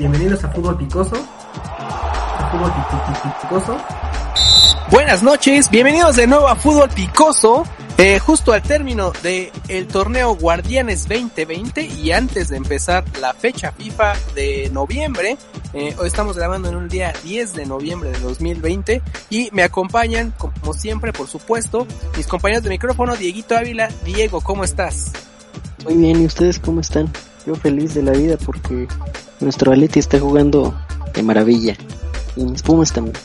bienvenidos a Fútbol Picoso. A Fútbol Picoso. Buenas noches, bienvenidos de nuevo a Fútbol Picoso. Eh, justo al término del el torneo Guardianes 2020 y antes de empezar la fecha FIFA de noviembre, eh, hoy estamos grabando en un día 10 de noviembre de 2020 y me acompañan, como siempre, por supuesto, mis compañeros de micrófono, Dieguito Ávila. Diego, ¿cómo estás? Muy bien, ¿y ustedes cómo están? Yo feliz de la vida porque nuestro Aleti está jugando de maravilla y mis Pumas también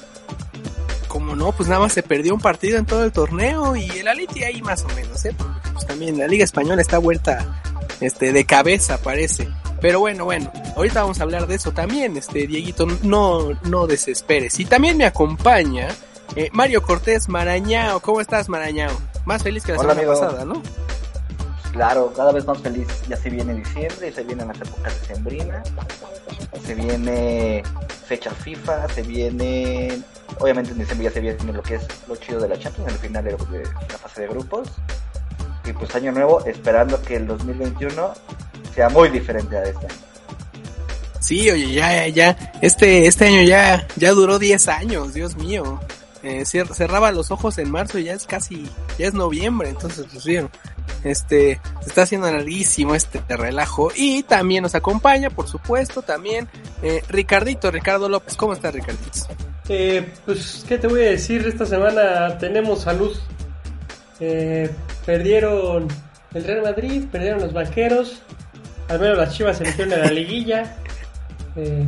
como no, pues nada más se perdió un partido en todo el torneo y el Aliti ahí más o menos, ¿eh? pues también la Liga Española está vuelta este, de cabeza, parece. Pero bueno, bueno, ahorita vamos a hablar de eso también, este, Dieguito, no, no desesperes. Y también me acompaña eh, Mario Cortés Marañao. ¿Cómo estás, Marañao? Más feliz que la semana pasada, ¿no? Claro, cada vez más feliz. Ya se viene diciembre, se vienen las épocas de sembrina, se viene fecha FIFA, se viene, obviamente en diciembre ya se viene lo que es lo chido de la Champions, el final de la fase de grupos. Y pues año nuevo, esperando que el 2021 sea muy diferente a este año. Sí, oye, ya, ya, este, este año ya, ya duró 10 años, Dios mío. Eh, cerraba los ojos en marzo y ya es casi, ya es noviembre, entonces pues bien, este, se está haciendo larguísimo este relajo. Y también nos acompaña, por supuesto, también eh, Ricardito, Ricardo López. ¿Cómo está Ricardito? Eh, pues, ¿qué te voy a decir? Esta semana tenemos salud. Eh, perdieron el Real Madrid, perdieron los banqueros. Al menos las chivas se metieron en la liguilla. Eh,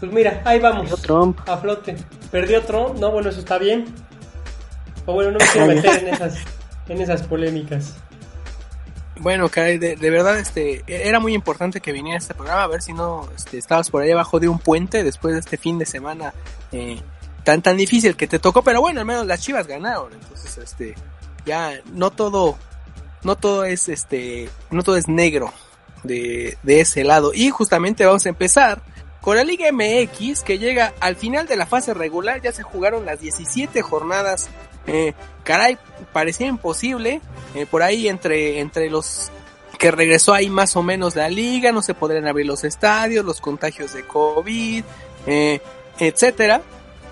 pues mira, ahí vamos. Trump. A flote. Perdió Trump, no, bueno, eso está bien. O bueno, no me quiero meter en esas, en esas polémicas. Bueno, caray, de, verdad, este, era muy importante que viniera este programa, a ver si no este, estabas por ahí abajo de un puente después de este fin de semana eh, tan tan difícil que te tocó, pero bueno, al menos las Chivas ganaron, entonces, este, ya no todo, no todo es, este, no todo es negro de, de ese lado. Y justamente vamos a empezar con la Liga MX que llega al final de la fase regular, ya se jugaron las 17 jornadas eh, caray, parecía imposible. Eh, por ahí entre, entre los que regresó ahí más o menos la liga, no se podrían abrir los estadios, los contagios de COVID, eh, etcétera.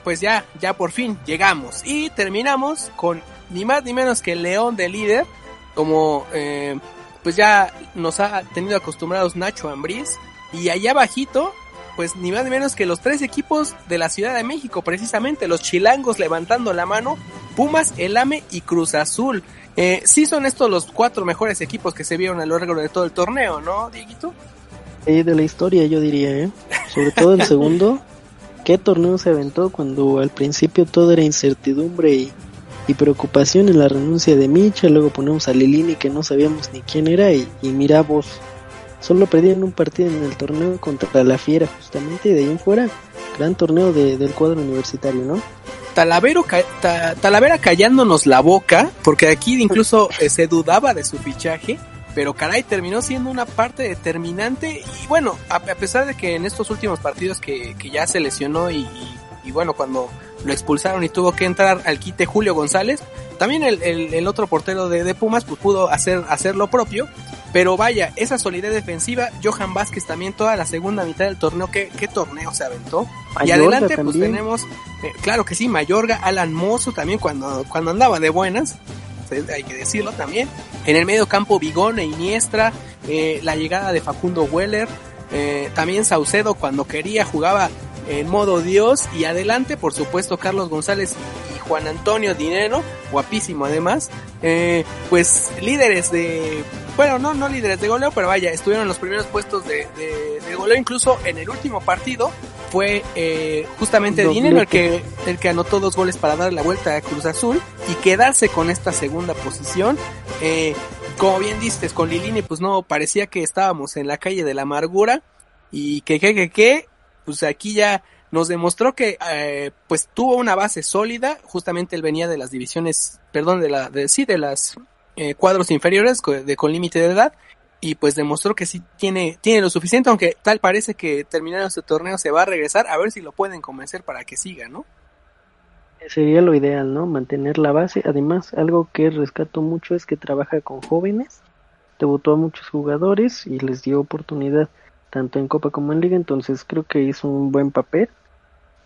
Pues ya, ya por fin llegamos y terminamos con ni más ni menos que León de líder, como eh, pues ya nos ha tenido acostumbrados Nacho Ambriz y allá abajito pues ni más ni menos que los tres equipos de la Ciudad de México, precisamente, los chilangos levantando la mano, Pumas, El Ame y Cruz Azul. Eh, sí son estos los cuatro mejores equipos que se vieron a lo largo de todo el torneo, ¿no, Dieguito? de la historia yo diría, ¿eh? Sobre todo el segundo. ¿Qué torneo se aventó cuando al principio todo era incertidumbre y, preocupación en la renuncia de Micha? Luego ponemos a Lilini que no sabíamos ni quién era y, y mira vos Solo perdieron un partido en el torneo contra la Fiera, justamente, y de ahí en fuera, gran torneo del cuadro universitario, ¿no? Talavero, Talavera callándonos la boca, porque aquí incluso eh, se dudaba de su fichaje, pero caray, terminó siendo una parte determinante y bueno, a, pesar de que en estos últimos partidos que, que ya se lesionó y, y, bueno, cuando lo expulsaron y tuvo que entrar al quite Julio González, también el, el, otro portero de, de, Pumas pues pudo hacer, hacer lo propio pero vaya, esa solidez defensiva, Johan Vázquez también toda la segunda mitad del torneo, ¿qué, qué torneo se aventó? y adelante pues tenemos, eh, claro que sí, Mayorga, Alan Mozo también cuando, cuando andaba de buenas, hay que decirlo también. En el medio campo Vigón e Iniestra, eh, la llegada de Facundo Weller, eh, también Saucedo cuando quería jugaba en modo Dios y adelante por supuesto Carlos González y Juan Antonio Dinero, guapísimo además, pues líderes de bueno, no, no líderes de goleo, pero vaya, estuvieron en los primeros puestos de, de, goleo, incluso en el último partido fue eh, justamente Dinero el que, el que anotó dos goles para dar la vuelta a Cruz Azul y quedarse con esta segunda posición. Eh, como bien dices, con Lilini, pues no, parecía que estábamos en la calle de la amargura y que, que, que, que, pues aquí ya nos demostró que eh, pues tuvo una base sólida, justamente él venía de las divisiones, perdón, de la, de, sí, de las eh, cuadros inferiores de, con límite de edad y pues demostró que sí tiene, tiene lo suficiente, aunque tal parece que terminando este torneo se va a regresar, a ver si lo pueden convencer para que siga, ¿no? Sería lo ideal, ¿no? Mantener la base. Además, algo que rescato mucho es que trabaja con jóvenes, debutó a muchos jugadores y les dio oportunidad. tanto en Copa como en Liga, entonces creo que hizo un buen papel.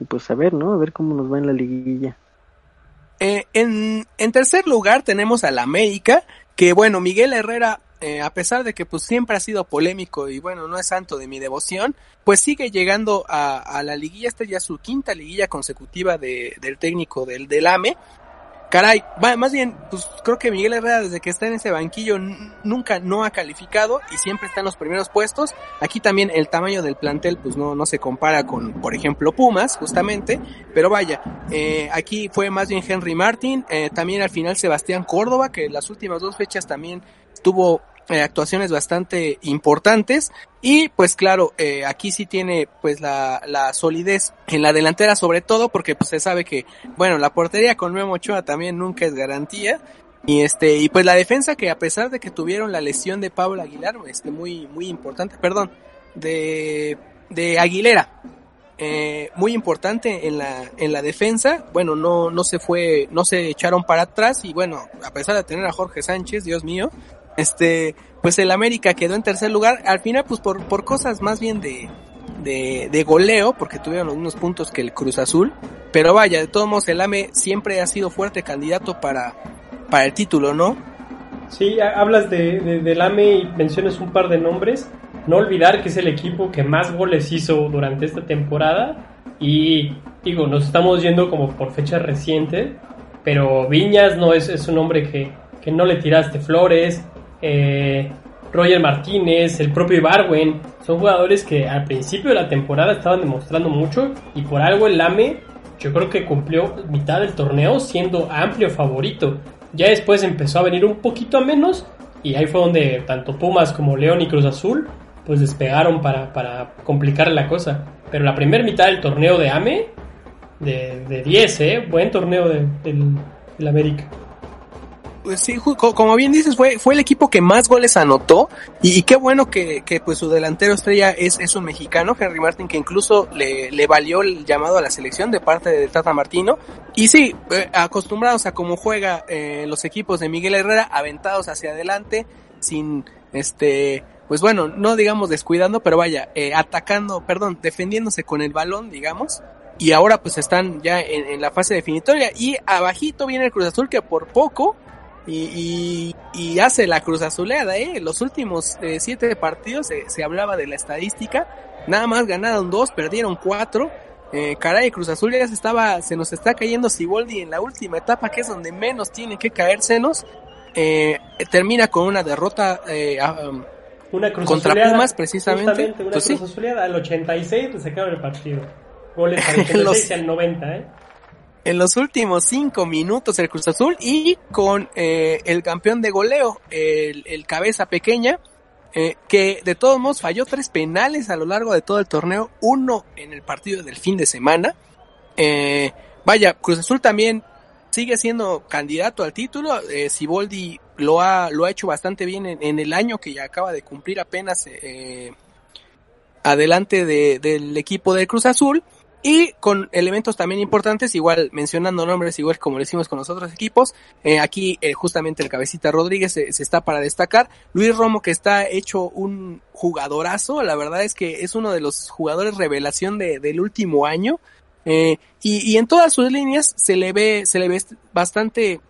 Y pues a ver, ¿no? A ver cómo nos va en la liguilla. Eh, en, en tercer lugar tenemos al América, que bueno, Miguel Herrera eh, a pesar de que pues siempre ha sido polémico y bueno, no es santo de mi devoción, pues sigue llegando a, a la liguilla, esta ya es su quinta liguilla consecutiva de, del técnico del, del AME, caray, más bien, pues creo que Miguel Herrera desde que está en ese banquillo nunca no ha calificado y siempre está en los primeros puestos. Aquí también el tamaño del plantel pues no, no se compara con, por ejemplo, Pumas, justamente. Pero vaya, eh, aquí fue más bien Henry Martin, eh, también al final Sebastián Córdoba, que las últimas dos fechas también tuvo eh, actuaciones bastante importantes. Y pues claro eh, aquí sí tiene pues la, la solidez en la delantera sobre todo porque pues se sabe que bueno la portería con Memo Ochoa también nunca es garantía. Y este y pues la defensa que a pesar de que tuvieron la lesión de Pablo Aguilar este muy muy importante perdón de de Aguilera eh, muy importante en la en la defensa. Bueno no no se fue no se echaron para atrás. Y bueno a pesar de tener a Jorge Sánchez Dios mío este, pues el América quedó en tercer lugar, al final pues por, por cosas más bien de, de, de goleo, porque tuvieron los mismos puntos que el Cruz Azul, pero vaya, de todos modos el AME siempre ha sido fuerte candidato para, para el título, ¿no? Sí, hablas de, del AME y mencionas un par de nombres, no olvidar que es el equipo que más goles hizo durante esta temporada y digo, nos estamos yendo como por fecha reciente, pero Viñas no es, es un hombre que, que no le tiraste flores, eh, Roger Martínez, el propio Ibarwen, son jugadores que al principio de la temporada estaban demostrando mucho y por algo el Lame yo creo que cumplió mitad del torneo siendo amplio favorito. Ya después empezó a venir un poquito a menos y ahí fue donde tanto Pumas como León y Cruz Azul pues despegaron para, para complicar la cosa. Pero la primera mitad del torneo de AME, de, de 10, ¿eh? buen torneo de, del, del América sí, como bien dices, fue, fue el equipo que más goles anotó y, qué bueno que, que, pues su delantero estrella es, es un mexicano, Henry Martin, que incluso le, le valió el llamado a la selección de parte de Tata Martino. Y sí, eh, acostumbrados a cómo juega eh, los equipos de Miguel Herrera, aventados hacia adelante, sin este, pues bueno, no digamos descuidando, pero vaya, eh, atacando, perdón, defendiéndose con el balón, digamos. Y ahora pues están ya en, en la fase definitoria. Y abajito viene el Cruz Azul que por poco y, y, hace la cruz azuleada, ¿eh? Los últimos eh, siete partidos se, hablaba de la estadística, nada más ganaron dos, perdieron cuatro. Eh, caray, Cruz Azul ya se estaba, se nos está cayendo Siboldi en la última etapa, que es donde menos tiene que caérsenos. Eh, termina con una derrota eh, um, una cruz contra Pumas, precisamente. Una pues cruz azuleada al 86 se acaba el partido. Goles al 86 al 90, ¿eh? En los últimos cinco minutos el Cruz Azul y con eh, el campeón de goleo, el, cabeza pequeña, eh, que de todos modos falló tres penales a lo largo de todo el torneo, uno en el partido del fin de semana. Eh, vaya, Cruz Azul también sigue siendo candidato al título. Eh, Siboldi lo ha, lo ha hecho bastante bien en, el año que ya acaba de cumplir apenas eh, adelante de, del equipo de Cruz Azul. Y con elementos también importantes, igual mencionando nombres, igual como lo hicimos con los otros equipos. Eh, aquí eh, justamente el cabecita Rodríguez se, está para destacar. Luis Romo que está hecho un jugadorazo, la verdad es que es uno de los jugadores revelación de, del último año. Eh, y, y en todas sus líneas se le ve, se le ve bastante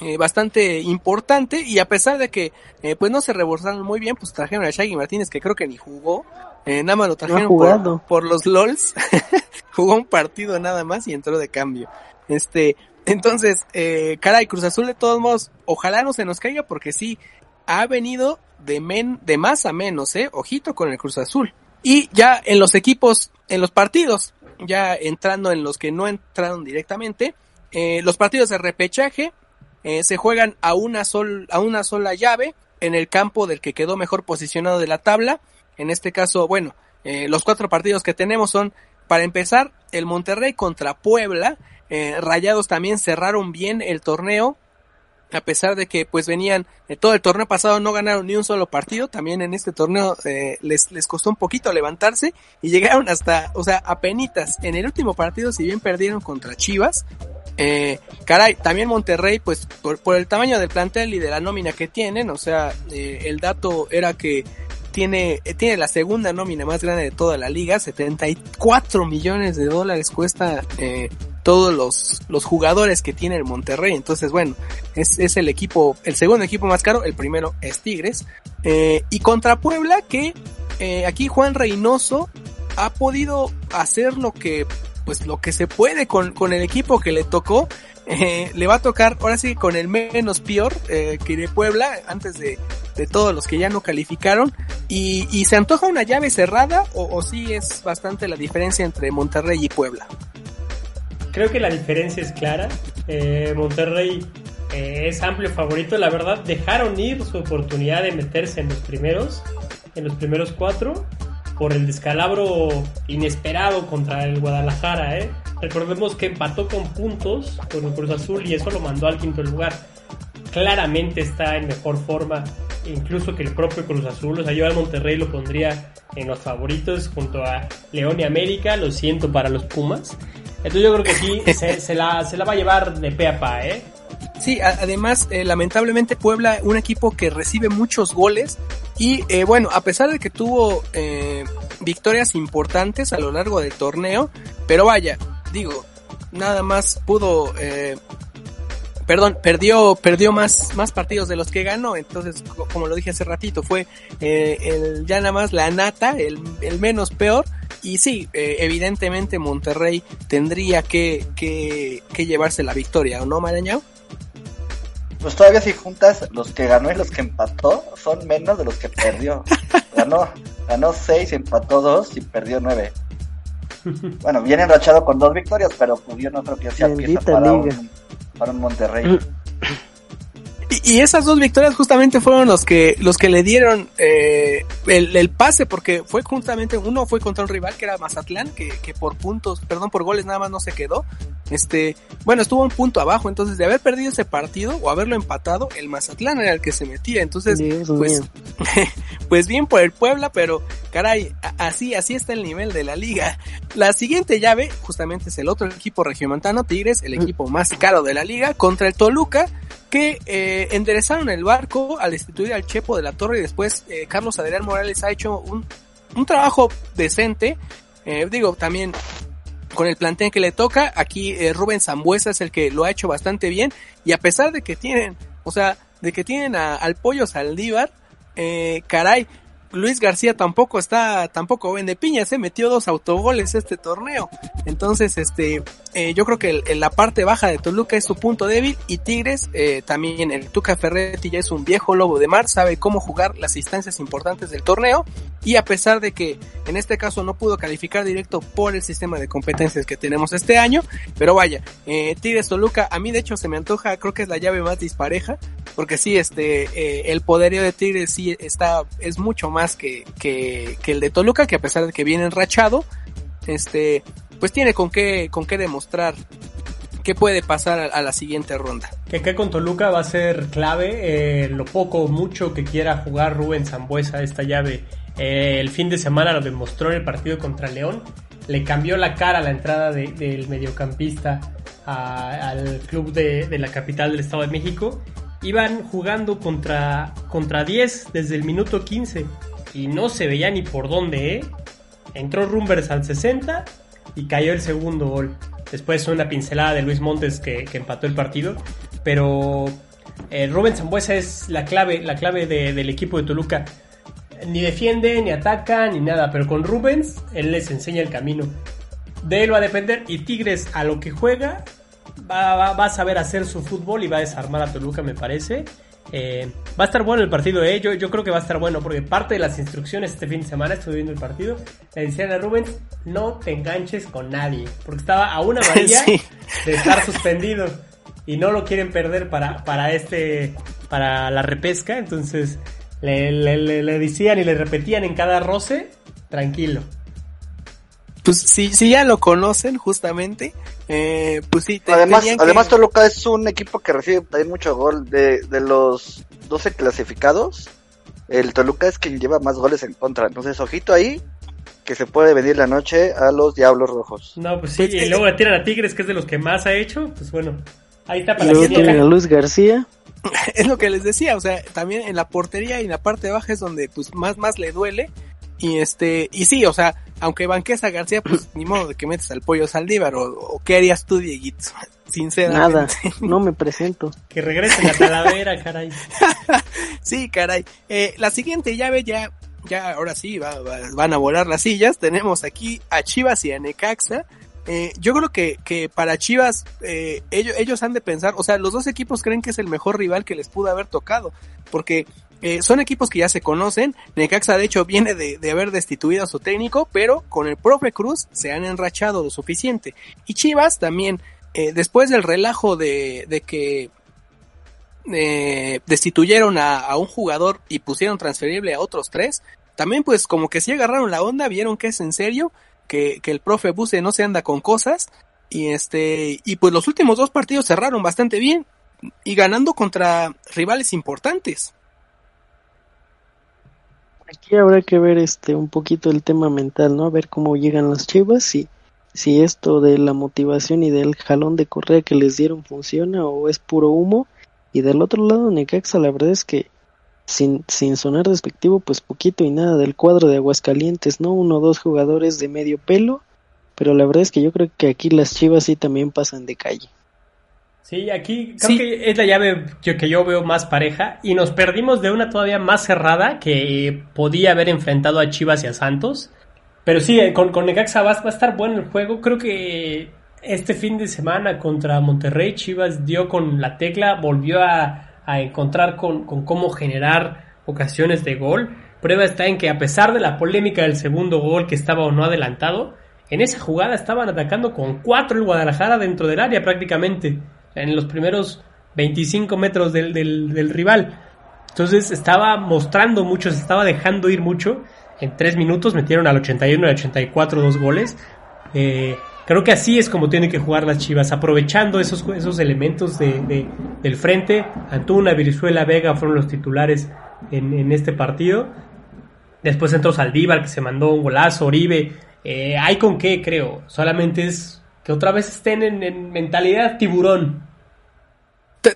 eh, bastante importante y a pesar de que eh, pues no se reborzaron muy bien, pues trajeron a Shaggy Martínez que creo que ni jugó, eh, nada más lo trajeron por, por, los LOLs, jugó un partido nada más y entró de cambio. Este, entonces, eh, caray, Cruz Azul de todos modos, ojalá no se nos caiga porque sí, ha venido de men, de más a menos, eh, ojito con el Cruz Azul. Y ya en los equipos, en los partidos, ya entrando en los que no entraron directamente, eh, los partidos de repechaje, eh, se juegan a una, sol, a una sola llave en el campo del que quedó mejor posicionado de la tabla. En este caso, bueno, eh, los cuatro partidos que tenemos son, para empezar, el Monterrey contra Puebla. Eh, Rayados también cerraron bien el torneo, a pesar de que pues venían, eh, todo el torneo pasado no ganaron ni un solo partido, también en este torneo eh, les, les costó un poquito levantarse y llegaron hasta, o sea, a penitas. En el último partido, si bien perdieron contra Chivas, eh, caray, también Monterrey, pues por, por, el tamaño del plantel y de la nómina que tienen, o sea, eh, el dato era que tiene, tiene la segunda nómina más grande de toda la liga, 74 millones de dólares cuesta eh, todos los, los jugadores que tiene el Monterrey. Entonces, bueno, es, es el equipo, el segundo equipo más caro, el primero es Tigres. Eh, y contra Puebla, que eh, aquí Juan Reynoso ha podido hacer lo que, pues lo que se puede con, con el equipo que le tocó. Eh, le va a tocar ahora sí con el menos peor eh, que de Puebla antes de, de todos los que ya no calificaron y, y se antoja una llave cerrada o, o sí es bastante la diferencia entre Monterrey y Puebla Creo que la diferencia es clara. Eh, Monterrey eh, es amplio favorito. La verdad, dejaron ir su oportunidad de meterse en los primeros, en los primeros cuatro, por el descalabro inesperado contra el Guadalajara. ¿eh? Recordemos que empató con puntos con el Cruz Azul y eso lo mandó al quinto lugar. Claramente está en mejor forma, incluso que el propio Cruz Azul. O sea, yo al Monterrey lo pondría en los favoritos junto a León y América. Lo siento para los Pumas. Entonces yo creo que sí, se, se, la, se la va a llevar de pe a pa, ¿eh? Sí, además, eh, lamentablemente Puebla, un equipo que recibe muchos goles y eh, bueno, a pesar de que tuvo eh, victorias importantes a lo largo del torneo, pero vaya, digo, nada más pudo, eh, perdón, perdió, perdió más, más partidos de los que ganó, entonces, como lo dije hace ratito, fue eh, el, ya nada más la nata, el, el menos peor, y sí, eh, evidentemente Monterrey tendría que, que, que llevarse la victoria, ¿o no, Marañao? Pues todavía si juntas los que ganó y los que empató, son menos de los que perdió. Ganó, ganó 6, empató 2 y perdió 9. Bueno, viene enrachado con dos victorias, pero pues yo no creo que sea pieza para un, para un Monterrey. Y, y esas dos victorias justamente fueron los que los que le dieron eh, el, el pase porque fue justamente uno fue contra un rival que era Mazatlán que, que por puntos perdón por goles nada más no se quedó. Este bueno estuvo un punto abajo entonces de haber perdido ese partido o haberlo empatado el Mazatlán era el que se metía. Entonces Dios pues pues bien por el Puebla pero caray así así está el nivel de la liga. La siguiente llave justamente es el otro equipo regiomontano Tigres el equipo más caro de la liga contra el Toluca que eh, enderezaron el barco al destituir al Chepo de la Torre y después eh, Carlos Adrián Morales ha hecho un, un trabajo decente. Eh, digo, también con el plantel que le toca, aquí eh, Rubén Zambuesa es el que lo ha hecho bastante bien y a pesar de que tienen, o sea, de que tienen al pollo Saldívar, eh, caray, Luis García tampoco está, tampoco vende piña, se metió dos autogoles este torneo. Entonces, este, eh, yo creo que el- la parte baja de Toluca es su punto débil y Tigres, eh, también el Tuca Ferretti ya es un viejo lobo de mar, sabe cómo jugar las instancias importantes del torneo y a pesar de que en este caso no pudo calificar directo por el sistema de competencias que tenemos este año, pero vaya, eh, Tigres Toluca, a mí de hecho se me antoja, creo que es la llave más dispareja, porque sí, este, eh, el poderío de Tigres sí está, es mucho más que, que, que el de Toluca, que a pesar de que viene enrachado, este, pues tiene con qué, con qué demostrar qué puede pasar a, a la siguiente ronda. Que acá con Toluca va a ser clave eh, lo poco o mucho que quiera jugar Rubén Zambuesa esta llave. Eh, el fin de semana lo demostró en el partido contra León. Le cambió la cara a la entrada de- del mediocampista a- al club de, de la capital del Estado de México. Iban jugando contra, contra 10 desde el minuto 15 y no se veía ni por dónde, ¿eh? Entró Rumbers al 60 y cayó el segundo gol. Después una pincelada de Luis Montes que, empató el partido. Pero eh, Rubén Zambuesa es la clave, la clave de- del equipo de Toluca. Ni defiende, ni ataca, ni nada. Pero con Rubens, él les enseña el camino. De él va a depender. Y Tigres, a lo que juega, va- va a saber hacer su fútbol y va a desarmar a Toluca, me parece. Eh, va a estar bueno el partido, ¿eh? yo, yo creo que va a estar bueno, porque parte de las instrucciones este fin de semana, estuve viendo el partido, le decían a Rubens, no te enganches con nadie, porque estaba a una amarilla Sí. de estar suspendido y no lo quieren perder para, para este, para la repesca, entonces le, le, le- le decían y le repetían en cada roce, tranquilo. Pues si, si ya lo conocen justamente, eh, pues sí, te- Además, que- además Toluca es un equipo que recibe también mucho gol. De, de los 12 clasificados, el Toluca es quien lleva más goles en contra. Entonces, ojito ahí, que se puede venir la noche a los Diablos Rojos. No, pues sí, Pues, y luego le tiran a Tigres, que es de los que más ha hecho, pues bueno, ahí está Y para la luego tienen a. Luis García. es lo que les decía, o sea, también en la portería y en la parte baja es donde pues más más le duele y este y sí, o sea, aunque banques a García, pues ni modo de que metes al pollo Saldívar o, o qué harías tú, Dieguito, sinceramente. Nada, no me presento. Que regresen a Talavera, caray. sí, caray. Eh, la siguiente llave ya ya ahora sí va, va, van a volar las sillas. Tenemos aquí a Chivas y a Necaxa. Eh, yo creo que, que para Chivas eh, ellos, ellos han de pensar, o sea, los dos equipos creen que es el mejor rival que les pudo haber tocado, porque eh, son equipos que ya se conocen. Necaxa de hecho viene de, de, haber destituido a su técnico, pero con el profe Cruz se han enrachado lo suficiente. Y Chivas también, eh, después del relajo de, de que eh, destituyeron a, un jugador y pusieron transferible a otros tres, también pues como que sí agarraron la onda, vieron que es en serio, que, que el profe Buse no se anda con cosas, y este, y pues los últimos dos partidos cerraron bastante bien, y ganando contra rivales importantes. Aquí habrá que ver este un poquito el tema mental, ¿no? A ver cómo llegan las chivas y si esto de la motivación y del jalón de correa que les dieron funciona o es puro humo. Y del otro lado, Necaxa, la verdad es que sin, sin sonar despectivo, pues poquito y nada del cuadro de Aguascalientes, ¿no? Uno o dos jugadores de medio pelo, pero la verdad es que yo creo que aquí las chivas sí también pasan de calle. Sí, aquí creo sí. que es la llave que, yo veo más pareja y nos perdimos de una todavía más cerrada que podía haber enfrentado a Chivas y a Santos. Pero sí, con, con Necaxa va, va a estar bueno el juego. Creo que este fin de semana contra Monterrey Chivas dio con la tecla, volvió a, a encontrar con, con, cómo generar ocasiones de gol. Prueba está en que a pesar de la polémica del segundo gol que estaba o no adelantado, en esa jugada estaban atacando con cuatro el Guadalajara dentro del área prácticamente en los primeros 25 metros del, del, rival. Entonces estaba mostrando mucho, se estaba dejando ir mucho. En tres minutos metieron al 81 y al 84 dos goles. Eh, creo que así es como tienen que jugar las Chivas, aprovechando esos, esos elementos de, de, del frente. Antuna, Virizuela, Vega fueron los titulares en, en, este partido. Después entró Saldívar, que se mandó un golazo, Oribe. Eh, hay con qué, creo. Solamente es que otra vez estén en mentalidad tiburón.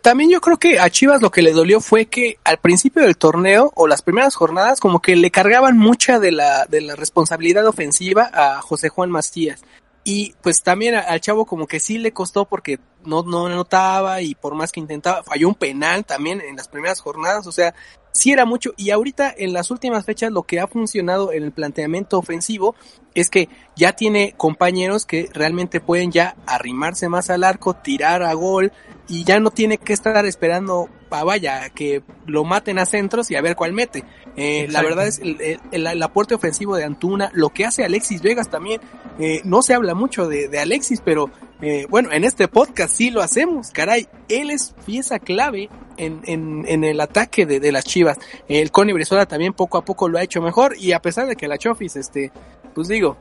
También yo creo que a Chivas lo que le dolió fue que al principio del torneo o las primeras jornadas como que le cargaban mucha de la, de la responsabilidad ofensiva a José Juan Macías. Y pues también al chavo como que sí le costó porque no, no anotaba y por más que intentaba, falló un penal también en las primeras jornadas, o sea, sí era mucho. Y ahorita en las últimas fechas lo que ha funcionado en el planteamiento ofensivo es que ya tiene compañeros que realmente pueden ya arrimarse más al arco, tirar a gol y ya no tiene que estar esperando vaya que lo maten a centros y a ver cuál mete. Eh, la verdad es el, el, aporte ofensivo de Antuna, lo que hace Alexis Vegas también, eh, no se habla mucho de, de Alexis, pero eh, bueno, en este podcast sí lo hacemos, caray, él es pieza clave en, en, en el ataque de, de, las Chivas. El Brizola también poco a poco lo ha hecho mejor y a pesar de que la Chofis, este, pues digo,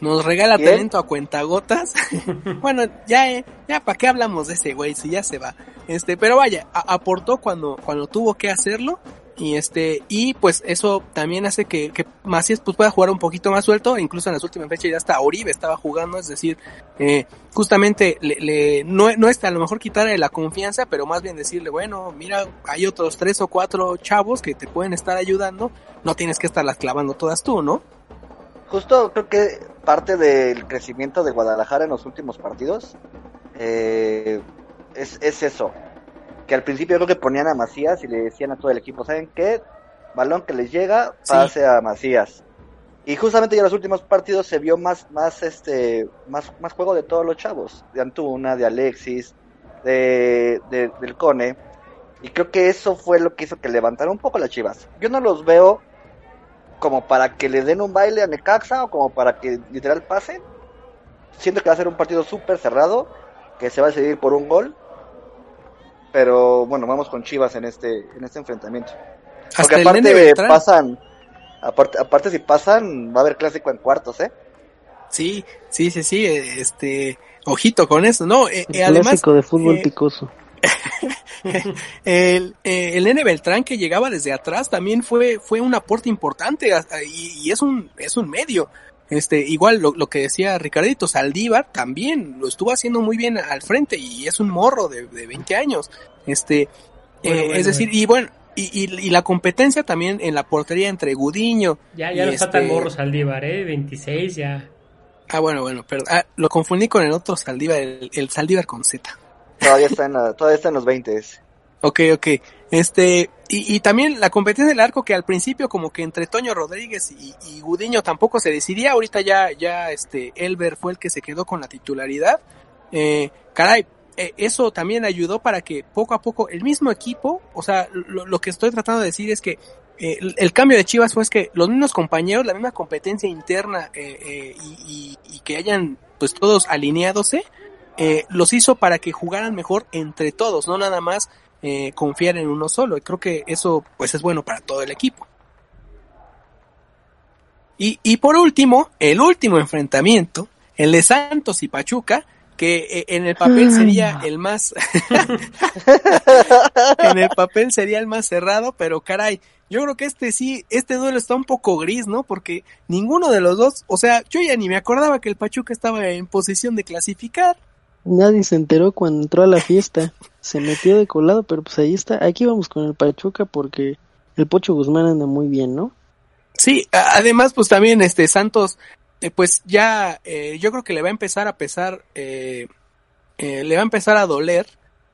nos regala talento a cuentagotas. bueno, ya, eh, ya, ¿para qué hablamos de ese güey? Si ya se va. Este, pero vaya, aportó cuando, cuando tuvo que hacerlo. Y este, y pues eso también hace que, que Macías pues pueda jugar un poquito más suelto, incluso en las últimas fechas ya hasta Oribe estaba jugando, es decir, eh, justamente le, le, no, no es a lo mejor quitarle la confianza, pero más bien decirle, bueno, mira, hay otros tres o cuatro chavos que te pueden estar ayudando, no tienes que estarlas clavando todas tú, ¿no? Justo creo que parte del crecimiento de Guadalajara en los últimos partidos eh, es, es eso, que al principio creo que ponían a Macías y le decían a todo el equipo, ¿saben qué? Balón que les llega, pase sí. a Macías. Y justamente ya en los últimos partidos se vio más, más este, más, más juego de todos los chavos, de Antuna, de Alexis, de, de, del Cone. Y creo que eso fue lo que hizo que levantaran un poco las chivas. Yo no los veo como para que le den un baile a Necaxa o como para que literal pasen. Siento que va a ser un partido súper cerrado, que se va a decidir por un gol pero bueno, vamos con Chivas en este en este enfrentamiento. Porque aparte pasan, aparte, aparte si pasan, va a haber clásico en cuartos, ¿eh? Sí, sí, sí, sí, este, ojito con eso, ¿no? Eh, el además, clásico de fútbol eh, picoso. el, eh, el N Beltrán que llegaba desde atrás también fue, fue un aporte importante y, y es un, es un medio. Este, igual lo, lo, que decía Ricardito, Saldívar también lo estuvo haciendo muy bien al frente y es un morro de, de 20 años. Este, Eh, Bueno, es decir, y bueno, y, y- y la competencia también en la portería entre Gudiño. Ya, ya no está tan este- morro Saldívar, ¿eh? 26 ya. Ah, bueno, bueno, perdón. Ah, lo confundí con el otro Saldívar, el, el Saldívar con Z. Todavía está en, la- todavía está en los 20. Ok, ok. Este, y, y también la competencia del arco que al principio como que entre Toño Rodríguez y, y Gudiño tampoco se decidía, ahorita ya, ya este, Elber fue el que se quedó con la titularidad. Eh, caray, eh, eso también ayudó para que poco a poco el mismo equipo, o sea, lo, lo que estoy tratando de decir es que eh, el, cambio de Chivas fue es que los mismos compañeros, la misma competencia interna eh, eh, y, y- y que hayan pues todos alineadose, eh, los hizo para que jugaran mejor entre todos, no nada más eh, confiar en uno solo. Y creo que eso pues es bueno para todo el equipo. Y, y por último, el último enfrentamiento, el de Santos y Pachuca, que eh, en el papel sería el más en el papel sería el más cerrado, pero caray, yo creo que este sí, este duelo está un poco gris, ¿no? Porque ninguno de los dos, o sea, yo ya ni me acordaba que el Pachuca estaba en posición de clasificar. Nadie se enteró cuando entró a la fiesta. Se metió de colado, pero pues ahí está. Aquí vamos con el Pachuca porque el Pocho Guzmán anda muy bien, ¿no? Sí, además, pues también este Santos, eh, pues ya, eh, yo creo que le va a empezar a pesar, eh, eh, le va a empezar a doler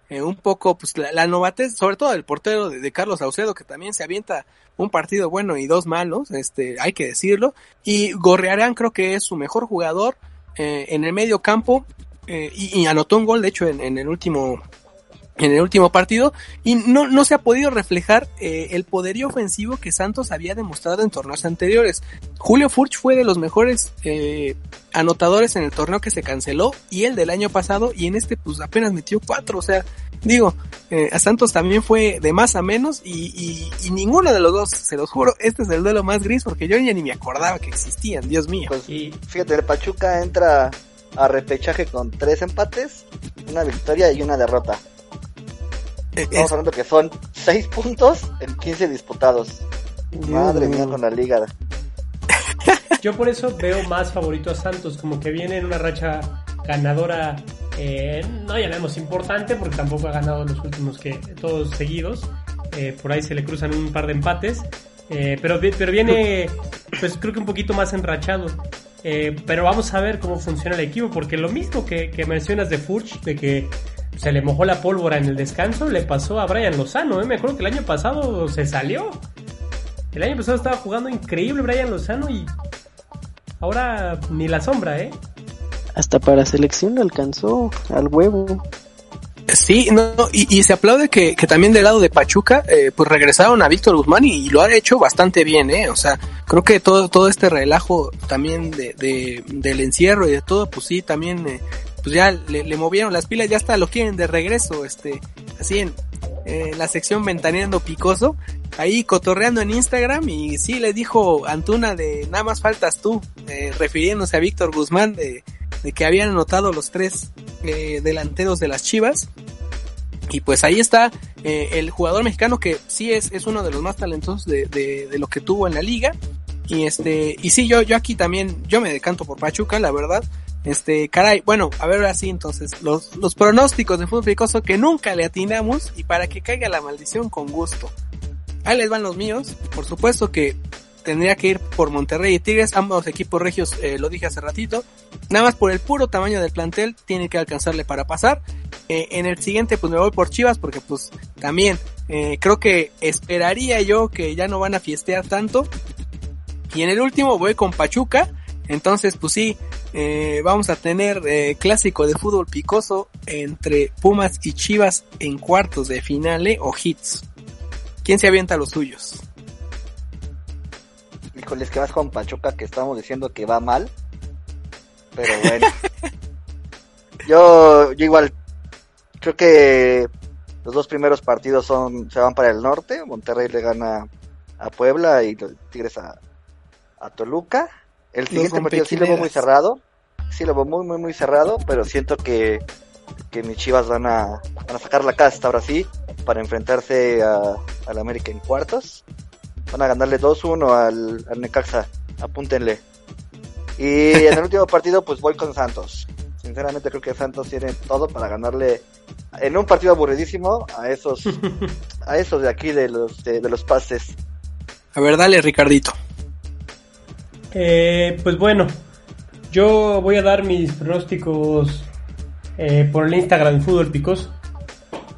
eh, un poco, pues la, la novatez, sobre todo del portero de, de Carlos Saucedo, que también se avienta un partido bueno y dos malos, este, hay que decirlo, y Gorrearán creo que es su mejor jugador eh, en el medio campo eh, y, y anotó un gol, de hecho, en, en el último en el último partido y no, no se ha podido reflejar eh, el poderío ofensivo que Santos había demostrado en torneos anteriores. Julio Furch fue de los mejores eh, anotadores en el torneo que se canceló y el del año pasado y en este pues apenas metió cuatro, o sea, digo, eh, a Santos también fue de más a menos y, y, y ninguno de los dos, se los juro, este es el duelo más gris porque yo ya ni me acordaba que existían, Dios mío. Pues Y fíjate, el Pachuca entra a repechaje con tres empates, una victoria y una derrota. Eh, Estamos es- hablando que son seis puntos en 15 disputados. Madre mía con la liga. yo por eso veo más favorito a Santos, como que viene en una racha ganadora, eh, no llamemos importante, porque tampoco ha ganado los últimos que todos seguidos. Eh, por ahí se le cruzan un par de empates. Eh, pero, pero viene, pues creo que un poquito más enrachado. Eh, pero vamos a ver cómo funciona el equipo, porque lo mismo que, mencionas de Furch, de que se le mojó la pólvora en el descanso, le pasó a Brian Lozano. ¿eh? Me acuerdo que el año pasado se salió. El año pasado estaba jugando increíble Brian Lozano y ahora ni la sombra, ¿eh? Hasta para selección le alcanzó al huevo. Sí, no, y, y se aplaude que, que también del lado de Pachuca, eh, pues regresaron a Víctor Guzmán y, lo ha hecho bastante bien, eh. O sea, creo que todo, todo este relajo también de, de, del encierro y de todo, pues sí, también, eh, pues ya le, movieron las pilas, ya hasta lo quieren de regreso, este, así en, eh, la sección ventaneando picoso, ahí cotorreando en Instagram y sí le dijo Antuna de nada más faltas tú, eh, refiriéndose a Víctor Guzmán de, de que habían anotado los tres eh, delanteros de las Chivas. Y pues ahí está eh, el jugador mexicano que sí es, es uno de los más talentosos de, de, de lo que tuvo en la liga. Y este, y sí, yo, yo aquí también, yo me decanto por Pachuca, la verdad. Este, caray, bueno, a ver ahora sí, entonces, los, los pronósticos de fútbol picoso que nunca le atinamos y para que caiga la maldición con gusto. Ahí les van los míos. Por supuesto que tendría que ir por Monterrey y Tigres, ambos equipos regios, eh, lo dije hace ratito. Nada más por el puro tamaño del plantel, tiene que alcanzarle para pasar. Eh, en el siguiente, pues me voy por Chivas, porque pues también eh, creo que esperaría yo que ya no van a fiestear tanto. Y en el último voy con Pachuca. Entonces, pues sí, vamos a tener clásico de fútbol picoso entre Pumas y Chivas en cuartos de finale o hits. ¿Quién se avienta los suyos? Híjoles, que vas con Pachuca que estamos diciendo que va mal. Pero bueno. yo, yo igual creo que los dos primeros partidos son se van para el norte. Monterrey le gana a Puebla y los Tigres a, a Toluca. El siguiente partido sí lo veo muy cerrado. Sí lo veo muy, muy, muy cerrado. Pero siento que, que mis chivas van a, van a sacar la casta ahora sí. Para enfrentarse a, al América en cuartos. Van a ganarle 2-1 al, al Necaxa. Apúntenle. Y en el último partido, pues voy con Santos. Sinceramente creo que Santos tiene todo para ganarle en un partido aburridísimo a esos a esos de aquí de los de, de los pases. A ver, dale, Ricardito. Eh, pues bueno, yo voy a dar mis pronósticos eh, por el Instagram de Fútbol Picos.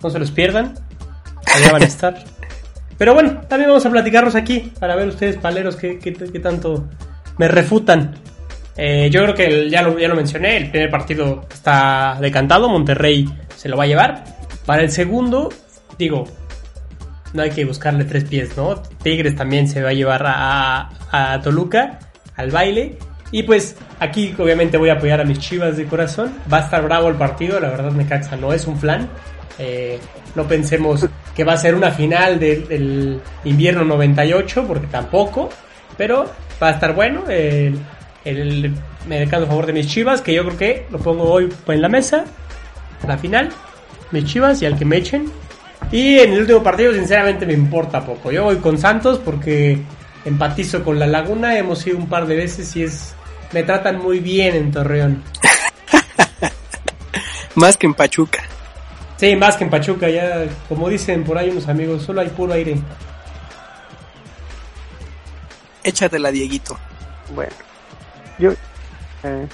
No se los pierdan. Allá van a estar. Pero bueno, también vamos a platicarlos aquí para ver ustedes, paleros, qué, qué- tanto me refutan. Eh, yo creo que ya, lo, ya lo mencioné, el primer partido está decantado, Monterrey se lo va a llevar. Para el segundo, digo, no hay que buscarle tres pies, ¿no? Tigres también se va a llevar a, a Toluca al baile. Y pues aquí obviamente voy a apoyar a mis chivas de corazón. Va a estar bravo el partido, la verdad Necaxa no es un flan. Eh, no pensemos que va a ser una final del, invierno 98, porque tampoco. Pero va a estar bueno. El, el, me decanto a favor de mis chivas, que yo creo que lo pongo hoy en la mesa. La final, mis chivas y al que me echen. Y en el último partido, sinceramente, me importa poco. Yo voy con Santos porque empatizo con la Laguna. Hemos ido un par de veces y es me tratan muy bien en Torreón. Más que en Pachuca. Sí, más que en Pachuca, ya como dicen por ahí unos amigos, solo hay puro aire. Échatela, Dieguito. Bueno, yo eh,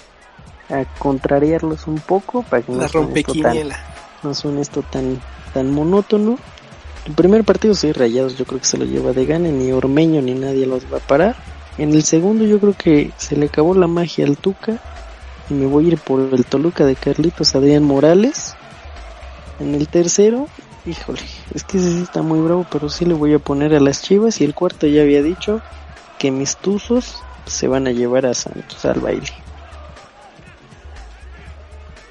a contrariarlos un poco para que no suene esto tan, no suene esto tan, tan monótono. El primer partido sí, Rayados, yo creo que se lo lleva de gane, ni Ormeño ni nadie los va a parar. En el segundo yo creo que se le acabó la magia al Tuca y me voy a ir por el Toluca de Carlitos Adrián Morales. En el tercero, híjole, es que ese sí está muy bravo, pero sí le voy a poner a las Chivas y el cuarto ya había dicho que mis tuzos se van a llevar a Santos al baile.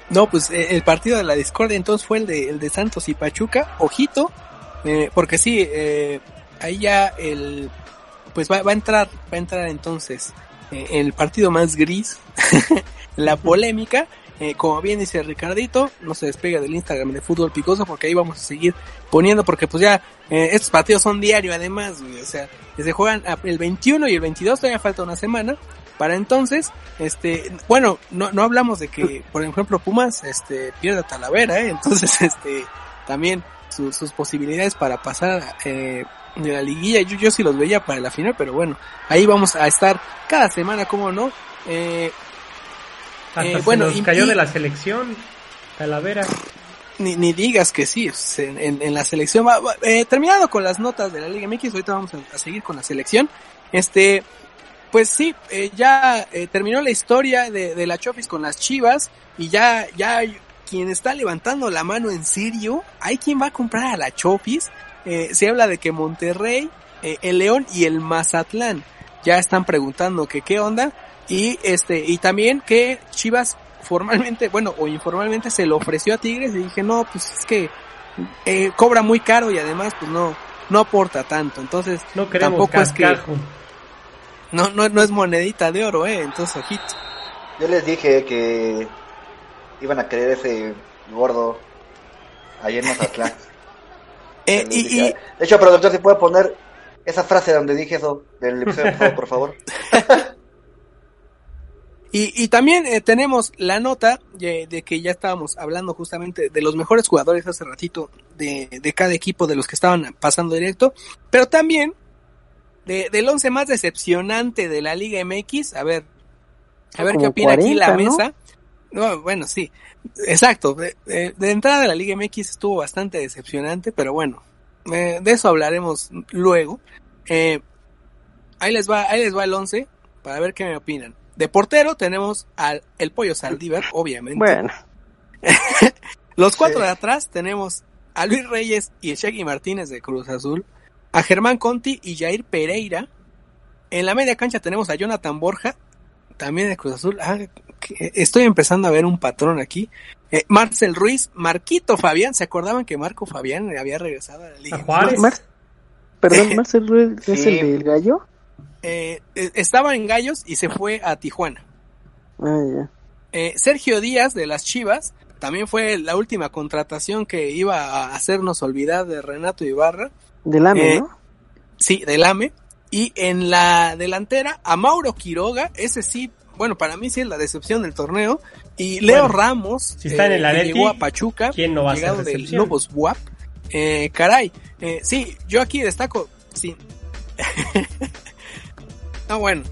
No, pues eh, el partido de la discordia entonces fue el de, el de Santos y Pachuca. Ojito, eh, porque sí, eh, ahí ya el, pues va, va a entrar, va a entrar entonces eh, el partido más gris, la polémica. Eh, como bien dice Ricardito, no se despega del Instagram de Fútbol Picoso porque ahí vamos a seguir poniendo porque pues ya eh, estos partidos son diario además, güey, o sea, se juegan el 21 y el 22 todavía falta una semana. Para entonces, este, bueno, no, no hablamos de que, por ejemplo, Pumas, este, pierde a Talavera, ¿eh? entonces, este, también su- sus posibilidades para pasar de la liguilla, yo, yo sí los veía para la final, pero bueno, ahí vamos a estar cada semana, como no, eh, Hasta Eh, se bueno, nos y- cayó y- de la selección. Talavera. ni, ni digas que sí, en, la selección. Eh, terminado con las notas de la Liga MX, ahorita vamos a, a seguir con la selección. Este, pues sí, eh, ya eh, terminó la historia de, de la Chofis con las Chivas y ya, ya hay quien está levantando la mano en serio, hay quien va a comprar a la Chofis. Eh, se habla de que Monterrey, el León y el Mazatlán ya están preguntando que qué onda y este y también que Chivas formalmente, bueno, o informalmente se lo ofreció a Tigres y dije, no, pues es que eh, cobra muy caro y además pues no, no aporta tanto, entonces No queremos tampoco es que, no, no, no es monedita de oro, eh, entonces ojito. Yo les dije que iban a querer ese gordo ahí en Mazatlán. Eh, y, De hecho, productor, si puede poner esa frase donde dije eso del episodio, pasado, por favor. y, y también eh, tenemos la nota de, de que ya estábamos hablando justamente de los mejores jugadores hace ratito de, de cada equipo de los que estaban pasando directo, pero también de, del once más decepcionante de la Liga MX, a ver, a ver qué Como opina aquí la 40, ¿no? mesa. No, bueno, sí, exacto. De, entrada de la Liga MX estuvo bastante decepcionante, pero bueno, eh, de eso hablaremos luego. Eh, ahí les va, ahí les va el 11 para ver qué me opinan. De portero tenemos al el pollo Saldívar, obviamente. Bueno, Los cuatro Sí. de atrás tenemos a Luis Reyes y Shaggy Martínez de Cruz Azul, a Germán Conti y Jair Pereira. En la media cancha tenemos a Jonathan Borja, también de Cruz Azul. Ah, estoy empezando a ver un patrón aquí. Eh, Marcel Ruiz, Marquito Fabián, ¿se acordaban que Marco Fabián había regresado a la liga? A Juárez. Mar- perdón, Marcel Ruiz es Sí. el del gallo. Eh, eh, estaba en Gallos y se fue a Tijuana. Ah, ya. Eh, Sergio Díaz de las Chivas también fue la última contratación que iba a hacernos olvidar de Renato Ibarra. Del AME, Eh, ¿no? Sí, del AME. Y en la delantera, a Mauro Quiroga, ese sí, bueno, para mí sí es la decepción del torneo. Y Leo Bueno, Ramos, si está en el que Atleti, llegó a Pachuca, ¿quién no va a ser llegado del decepción? Lobos WAP. Eh, caray, eh, sí, yo aquí destaco, sí. no, bueno,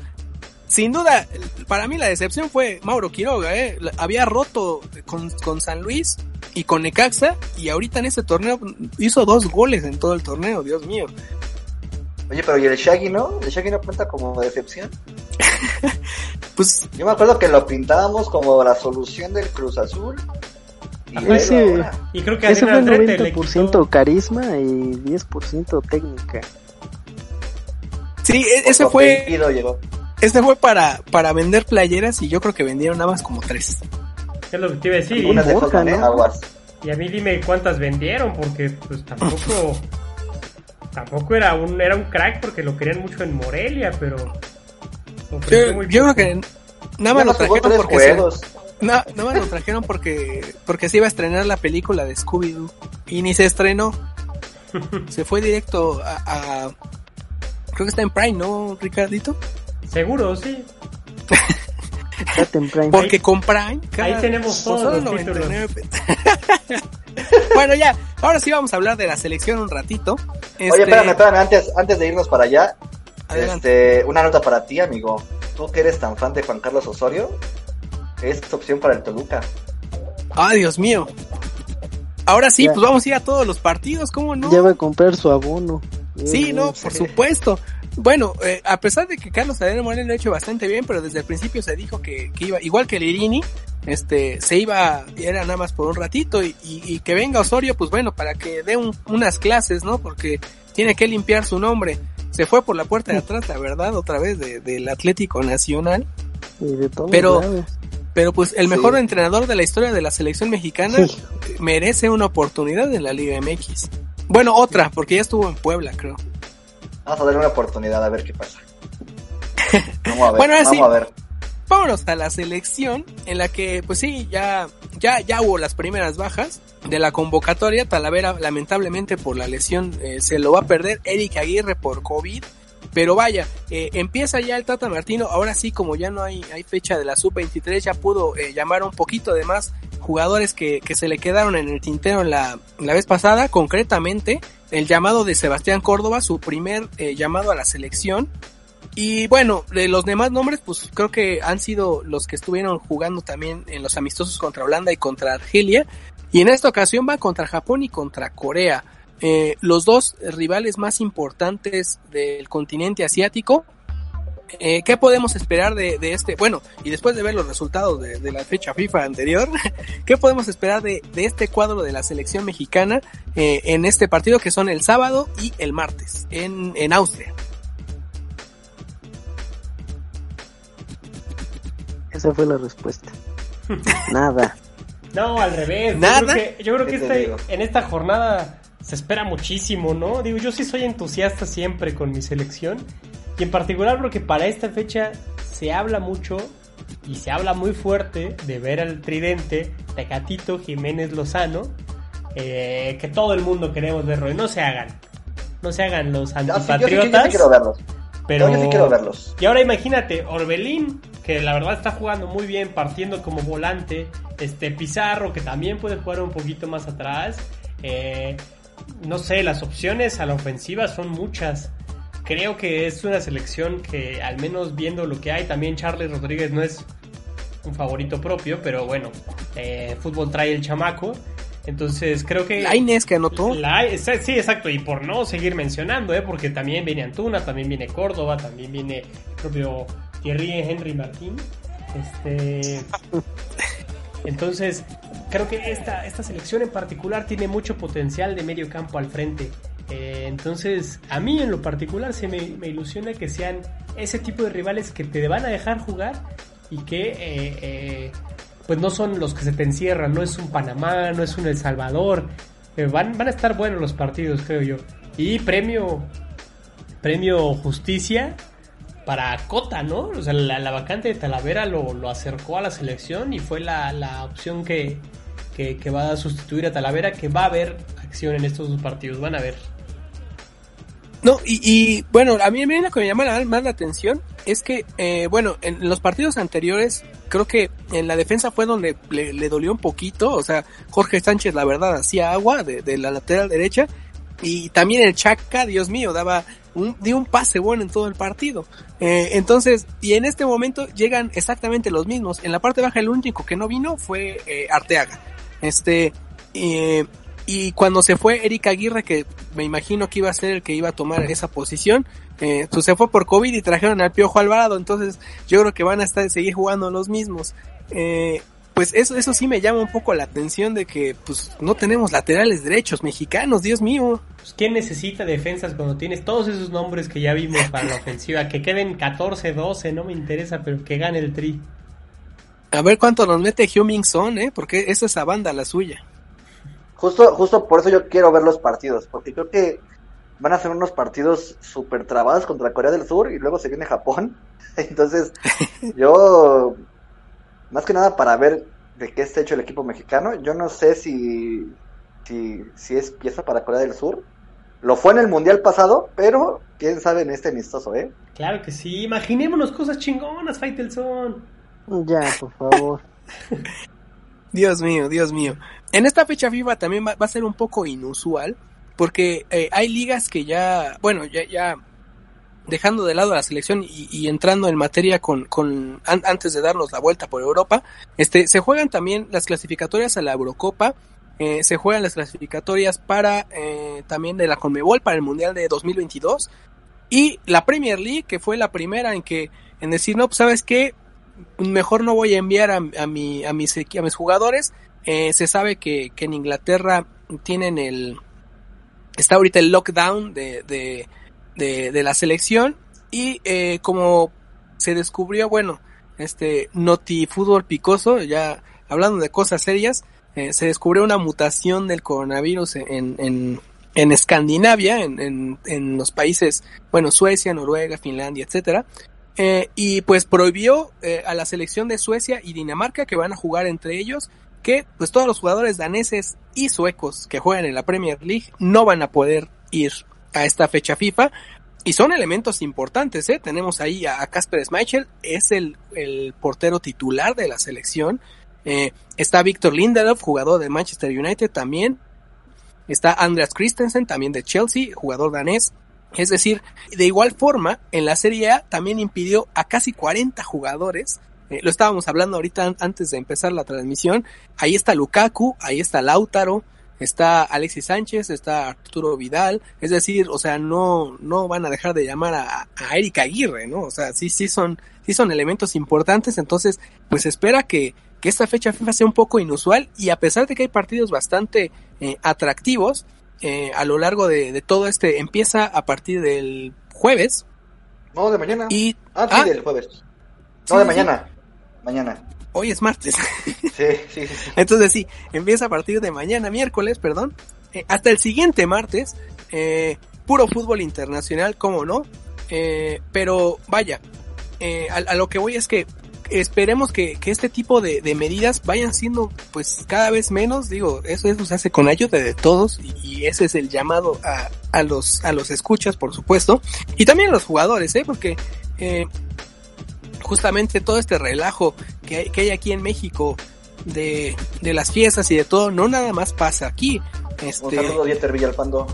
sin duda, para mí la decepción fue Mauro Quiroga, ¿eh? Había roto con, con San Luis y con Necaxa y ahorita en este torneo hizo dos goles en todo el torneo, Dios mío. Oye, pero ¿y el Shaggy no? ¿El Shaggy no cuenta como decepción? Pues Yo me acuerdo que lo pintábamos como la solución del Cruz Azul. Y ese- creo que Ese fue le 90% quitó... carisma y 10% técnica. Sí, e- ese fue, llegó. ese fue para, para vender playeras y yo creo que vendieron nada más como tres. Es lo que te iba a decir. Unas de ¿eh? ¿no? Aguas. Y a mí dime cuántas vendieron, porque pues tampoco... tampoco era un, era un crack porque lo querían mucho en Morelia, pero... Yo, muy yo creo que nada más lo trajeron porque se, juegos. na- nada más lo trajeron porque porque se iba a estrenar la película de Scooby Doo y ni se estrenó. Se fue directo a, a- creo que está en Prime, ¿no, Ricardito? Seguro, sí. Está en Prime. Porque con Prime ahí tenemos por todos los 99 pe- bueno, ya, ahora sí vamos a hablar de la selección un ratito. Oye, Este, espérame, espérame, antes, antes de irnos para allá, Adelante. este, una nota para ti, amigo. Tú que eres tan fan de Juan Carlos Osorio, es tu opción para el Toluca. Ah, Dios mío. Ahora sí, Ya. pues vamos a ir a todos los partidos, ¿cómo no? Ya va a comprar su abono. Sí, no, por supuesto. Bueno, eh, a pesar de que Carlos Adriano Moreno lo ha hecho bastante bien, pero desde el principio se dijo que, que iba, igual que Lirini, este, se iba, era nada más por un ratito y, y- y que venga Osorio, pues bueno, para que dé un- unas clases, ¿no? Porque tiene que limpiar su nombre. Se fue por la puerta de atrás, la verdad, otra vez de- del Atlético Nacional. Y de todos Pero-. Pero pues el Sí. mejor entrenador de la historia de la selección mexicana Sí. merece una oportunidad en la Liga MX. Bueno, otra, porque ya estuvo en Puebla, creo. Vamos a darle una oportunidad a ver qué pasa. Vamos a ver, Bueno, ahora vamos a ver. vámonos a la selección en la que pues sí ya ya ya hubo las primeras bajas de la convocatoria Talavera lamentablemente por la lesión eh, se lo va a perder Eric Aguirre por COVID pero vaya eh, empieza ya el Tata Martino ahora sí como ya no hay hay fecha de la sub 23 ya pudo eh, llamar un poquito de más jugadores que, que se le quedaron en el tintero la, la vez pasada concretamente el llamado de Sebastián Córdoba su primer eh, llamado a la selección y bueno, de los demás nombres, pues creo que han sido los que estuvieron jugando también en los amistosos contra Holanda y contra Argelia. Y en esta ocasión va contra Japón y contra Corea. Eh, los dos rivales más importantes del continente asiático. Eh, ¿Qué podemos esperar de, de este? Bueno, y después de ver los resultados de, de la fecha FIFA anterior, ¿qué podemos esperar de, de este cuadro de la selección mexicana eh, en este partido que son el sábado y el martes en, en Austria? Esa fue la respuesta. Nada. No, al revés. ¿Nada? Yo creo que, yo creo que ¿Qué te este- en esta jornada se espera muchísimo, ¿no? Digo, yo sí soy entusiasta siempre con mi selección. Y en particular porque para esta fecha se habla mucho y se habla muy fuerte de ver al tridente Tecatito Jiménez Lozano. eh, que todo el mundo queremos verlo. Y no se hagan. No se hagan los Ah, sí, yo, sí, yo sí antipatriotas. quiero verlos. pero... Yo sí quiero verlos. Y ahora imagínate, Orbelín, que la verdad está jugando muy bien, partiendo como volante. Este Pizarro, que también puede jugar un poquito más atrás. Eh, no sé, las opciones a la ofensiva son muchas. Creo que es una selección que, al menos viendo lo que hay, también Charles Rodríguez no es un favorito propio, pero bueno, eh, fútbol trae el chamaco. Entonces creo que... La Inés que anotó. La- sí, exacto, y por no seguir mencionando, ¿eh? porque también viene Antuna, también viene Córdoba, también viene el propio Thierry Henry Martín. Este, entonces, creo que esta, esta selección en particular tiene mucho potencial de medio campo al frente. Eh, entonces, a mí en lo particular se me, ilusiona que sean ese tipo de rivales que te van a dejar jugar y que eh, eh, pues no son los que se te encierran, no es un Panamá, no es un El Salvador. Van, van a estar buenos los partidos, creo yo. Y premio, premio justicia para Cota, ¿no? O sea, la, la vacante de Talavera lo, lo acercó a la selección y fue la, la opción que, que, que va a sustituir a Talavera, que va a haber acción en estos dos partidos, van a ver. No, y, y, bueno, a mí, lo que me llama la- más la atención es que, eh, bueno, en los partidos anteriores, creo que en la defensa fue donde le, le dolió un poquito, o sea, Jorge Sánchez, la verdad, hacía agua de, de la lateral derecha, y también el Chaca, Dios mío, daba un, dio un pase bueno en todo el partido. Eh, entonces, y en este momento llegan exactamente los mismos. En la parte baja, el único que no vino fue eh, Arteaga. Este, eh, y cuando se fue Eric Aguirre, que me imagino que iba a ser el que iba a tomar esa posición, eh, pues se fue por COVID y trajeron al Piojo Alvarado, entonces yo creo que van a estar seguir jugando los mismos. Eh, pues eso, eso sí me llama un poco la atención de que pues no tenemos laterales derechos mexicanos, Dios mío. Pues, ¿Quién necesita defensas cuando tienes todos esos nombres que ya vimos para la ofensiva? Que queden 14, 12, no me interesa, pero que gane el tri. A ver cuánto nos mete Huming Son, eh, porque esa es esa banda la suya. Justo, justo por eso yo quiero ver los partidos, porque creo que van a ser unos partidos súper trabados contra Corea del Sur y luego se viene Japón. Entonces, yo, más que nada para ver de qué está hecho el equipo mexicano, yo no sé si, si, si es pieza para Corea del Sur. Lo fue en el Mundial pasado, pero quién sabe en este amistoso, ¿eh? Claro que sí, imaginémonos cosas chingonas, Faitelson. Ya, por favor. Dios mío, Dios mío. En esta fecha FIFA también va, a ser un poco inusual, porque eh, hay ligas que ya, bueno, ya, ya dejando de lado la selección y, entrando en materia con, con an- antes de darnos la vuelta por Europa, este, se juegan también las clasificatorias a la Eurocopa, eh, se juegan las clasificatorias para eh, también de la Conmebol para el Mundial de 2022 y la Premier League que fue la primera en que en decir no, pues sabes qué, mejor no voy a enviar a, mi, a, mis, a mis jugadores. Eh, se sabe que, que en Inglaterra tienen el... Está ahorita el lockdown de, de, de, de la selección y eh, como se descubrió, bueno, este Noti Fútbol Picoso, ya hablando de cosas serias, eh, se descubrió una mutación del coronavirus en, en, en Escandinavia, en, en, en los países, bueno, Suecia, Noruega, Finlandia, etcétera, eh, y pues prohibió eh, a la selección de Suecia y Dinamarca que van a jugar entre ellos que pues todos los jugadores daneses y suecos que juegan en la Premier League no van a poder ir a esta fecha FIFA y son elementos importantes, ¿eh? Tenemos ahí a Casper Schmeichel, es el, el portero titular de la selección. Eh, está Víctor Lindelof, jugador de Manchester United también. Está Andreas Christensen, también de Chelsea, jugador danés. Es decir, de igual forma, en la Serie A también impidió a casi 40 jugadores. Eh, lo estábamos hablando ahorita an- antes de empezar la transmisión. Ahí está Lukaku, ahí está Lautaro, está Alexis Sánchez, está Arturo Vidal. Es decir, o sea, no, no van a dejar de llamar a, a Erika Aguirre, ¿no? O sea, sí, sí son, sí son elementos importantes. Entonces, pues espera que, que esta fecha FIFA sea un poco inusual y a pesar de que hay partidos bastante eh, atractivos, eh, a lo largo de, de todo este, empieza a partir del jueves No, de mañana. y Ah, sí, ah, del jueves. sí, No, de sí, mañana. Mañana. hoy es martes. Sí, sí, sí. sí. Entonces sí, empieza a partir de mañana, miércoles, perdón, eh, hasta el siguiente martes, eh, puro fútbol internacional, cómo no, eh, pero vaya, eh, a, a lo que voy es que esperemos que, que este tipo de, de medidas vayan siendo pues cada vez menos, digo, eso, eso se hace con ayuda de todos y, y ese es el llamado a, a los a los escuchas, por supuesto, y también a los jugadores, ¿eh? porque eh, justamente todo este relajo que hay, que hay aquí en México de, de las fiestas y de todo, no nada más pasa aquí. Un Este, saludo, Dieter Villalpando.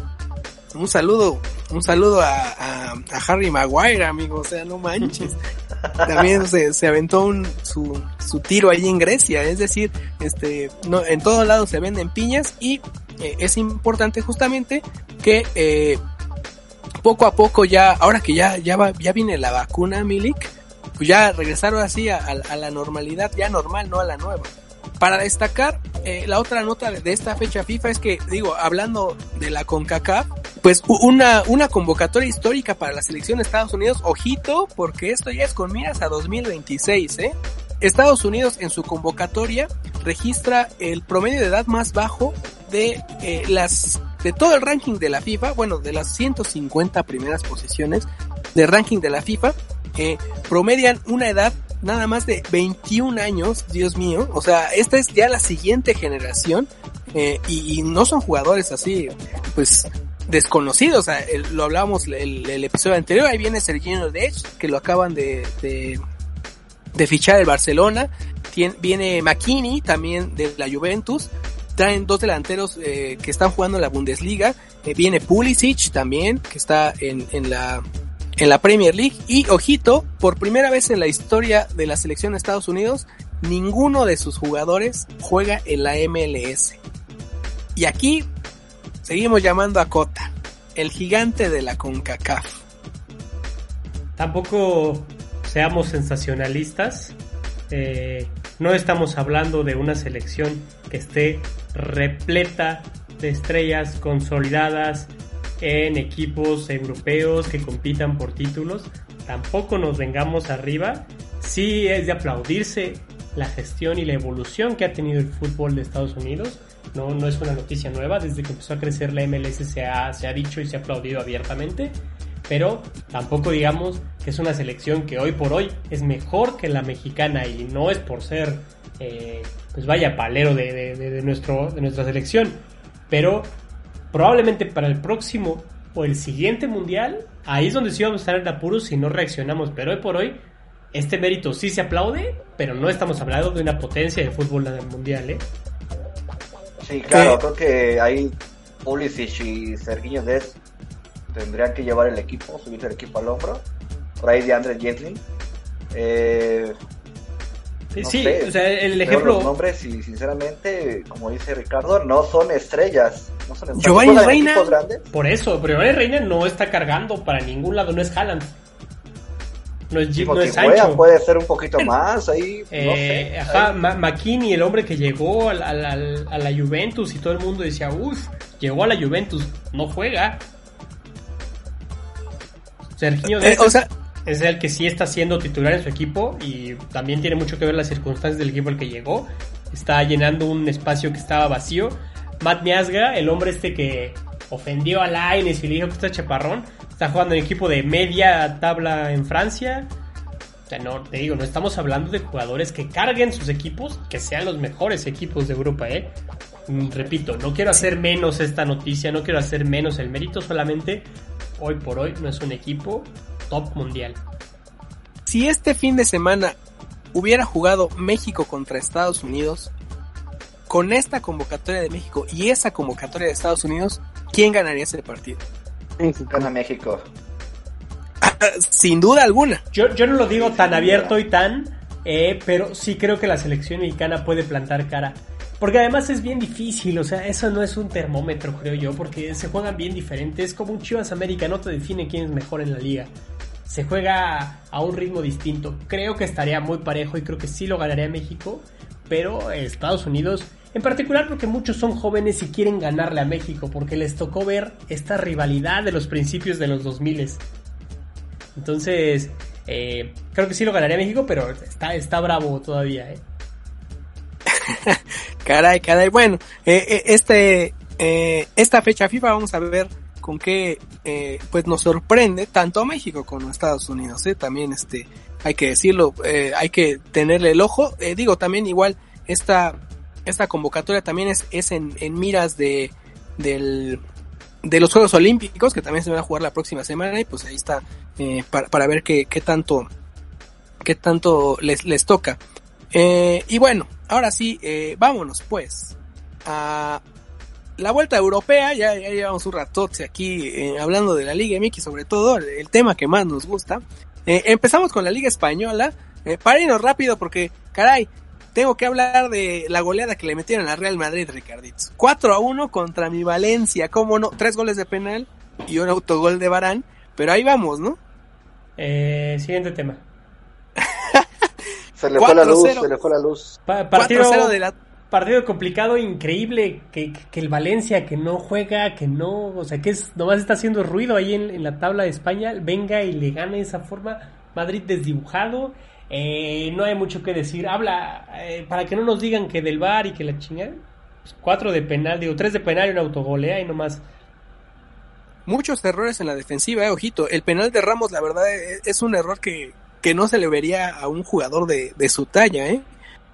un saludo, un saludo a, a, a Harry Maguire, amigo, o sea, no manches. También se, se aventó un, su, su tiro allí en Grecia, es decir, este, no, en todos lados se venden piñas y eh, es importante justamente que eh, poco a poco ya, ahora que ya, ya va, ya viene la vacuna, Milik, pues ya regresaron así a, a- a la normalidad, ya normal, no a la nueva. Para destacar, eh, la otra nota de, esta fecha FIFA es que, digo, hablando de la CONCACAF, pues una, una convocatoria histórica para la selección de Estados Unidos, ojito, porque esto ya es con miras a 2026, ¿eh? Estados Unidos en su convocatoria registra el promedio de edad más bajo de eh, las de todo el ranking de la FIFA, bueno, de las 150 primeras posiciones de ranking de la FIFA, eh, promedian una edad nada más de 21 años, Dios mío, o sea, esta es ya la siguiente generación eh, y, no son jugadores así, pues desconocidos. O sea, lo hablábamos el, el episodio anterior. Ahí viene Sergio Dech, que lo acaban de, de, de fichar el Barcelona. Viene McKinney, también de la Juventus. Traen dos delanteros eh, que están jugando en la Bundesliga. Eh, viene Pulisic también, que está en, en la en la Premier League. Y ojito, por primera vez en la historia de la selección de Estados Unidos, ninguno de sus jugadores juega en la MLS. Y aquí seguimos llamando a Cota, el gigante de la CONCACAF. Tampoco seamos sensacionalistas. Eh, no estamos hablando de una selección que esté repleta de estrellas consolidadas en equipos europeos que compitan por títulos. Tampoco nos vengamos arriba. Sí es de aplaudirse la gestión y la evolución que ha tenido el fútbol de Estados Unidos. No, no es una noticia nueva. Desde que empezó a crecer la MLS se ha, se ha dicho y se ha aplaudido abiertamente pero tampoco digamos que es una selección que hoy por hoy es mejor que la mexicana y no es por ser, eh, pues vaya, palero de, de- de- nuestro, de nuestra selección, pero probablemente para el próximo o el siguiente mundial, ahí es donde sí vamos a estar en apuros si no reaccionamos, pero hoy por hoy este mérito sí se aplaude, pero no estamos hablando de una potencia de fútbol mundial, ¿eh? Sí, claro, ¿Qué? creo que ahí Pulisic y Serginho Dest tendrían que llevar el equipo, subirse el equipo al hombro. Por ahí de Andre Jetlin. Eh, no sí, sé, o sea, el ejemplo... los nombres y sinceramente, como dice Ricardo, no son estrellas. No son estrellas. Giovanni Reina. Por eso, pero Giovanni Reina no está cargando para ningún lado, no es Haaland. No es, Gi- no es Sancho. puede ser un poquito más ahí. no Eh, sé. ajá, ahí. Ma- McKinney, el hombre que llegó al- al- al- a la Juventus y todo el mundo decía, uff, llegó a la Juventus, no juega. Serginho Eh, o sea, es el que sí está siendo titular en su equipo y también tiene mucho que ver las circunstancias del equipo al que llegó. Está llenando un espacio que estaba vacío. Matt Miasga, el hombre este que ofendió a Laines y le dijo que está chaparrón, está jugando en equipo de media tabla en Francia. O no, te digo, no estamos hablando de jugadores que carguen sus equipos, que sean los mejores equipos de Europa, ¿eh? Repito, no quiero hacer menos esta noticia, no quiero hacer menos el mérito, solamente hoy por hoy no es un equipo top mundial. si este fin de semana hubiera jugado México contra Estados Unidos, con esta convocatoria de México y esa convocatoria de Estados Unidos, ¿quién ganaría ese partido? México. Gana México. Sin duda alguna. Yo, yo no lo digo tan abierto y tan, eh, pero sí creo que la selección mexicana puede plantar cara. Porque además es bien difícil, o sea, eso no es un termómetro, creo yo, porque se juegan bien diferentes. Es como un Chivas América, no te define quién es mejor en la liga. Se juega a un ritmo distinto. Creo que estaría muy parejo y creo que sí lo ganaría México, pero Estados Unidos, en particular porque muchos son jóvenes y quieren ganarle a México, porque les tocó ver esta rivalidad de los principios de los 2000 entonces, eh, creo que sí lo ganaría México, pero está, está bravo todavía, ¿eh? Caray, caray. Bueno, eh, eh, este, esta fecha FIFA vamos a ver con qué eh, pues nos sorprende tanto a México como a Estados Unidos. ¿eh? También este, hay que decirlo, eh, hay que tenerle el ojo. Eh, digo, también igual esta, esta convocatoria también es, es en, en miras de, del, de los Juegos Olímpicos que también se van a jugar la próxima semana y pues ahí está eh, para, para ver qué, qué tanto, qué tanto les, les toca. Eh, y bueno, ahora sí, vámonos pues a la vuelta europea. Ya, ya llevamos un ratote aquí eh, hablando de la Liga MX, sobre todo el, el tema que más nos gusta. Eh, empezamos con la Liga Española. Eh, para irnos rápido porque, caray, tengo que hablar de la goleada que le metieron a Real Madrid, Ricarditos. 4 a 1 contra mi Valencia, cómo no, tres goles de penal y un autogol de Barán. Pero ahí vamos, ¿no? Eh, siguiente tema. Se le fue la luz, 4-0. se le fue la luz. Pa- partido, 4-0 de la partido complicado, increíble, que, que- el Valencia que no juega, que no, o sea, que es, nomás está haciendo ruido ahí en, en la tabla de España, venga y le gane de esa forma. Madrid desdibujado, eh, no hay mucho que decir. Habla, eh, para que no nos digan que del bar y que la chingada. pues, cuatro de penal, digo, tres de penal y un autogol, eh, ahí nomás. muchos errores en la defensiva, eh, ojito. El penal de Ramos, la verdad, es un error que, que no se le vería a un jugador de, de su talla, ¿eh?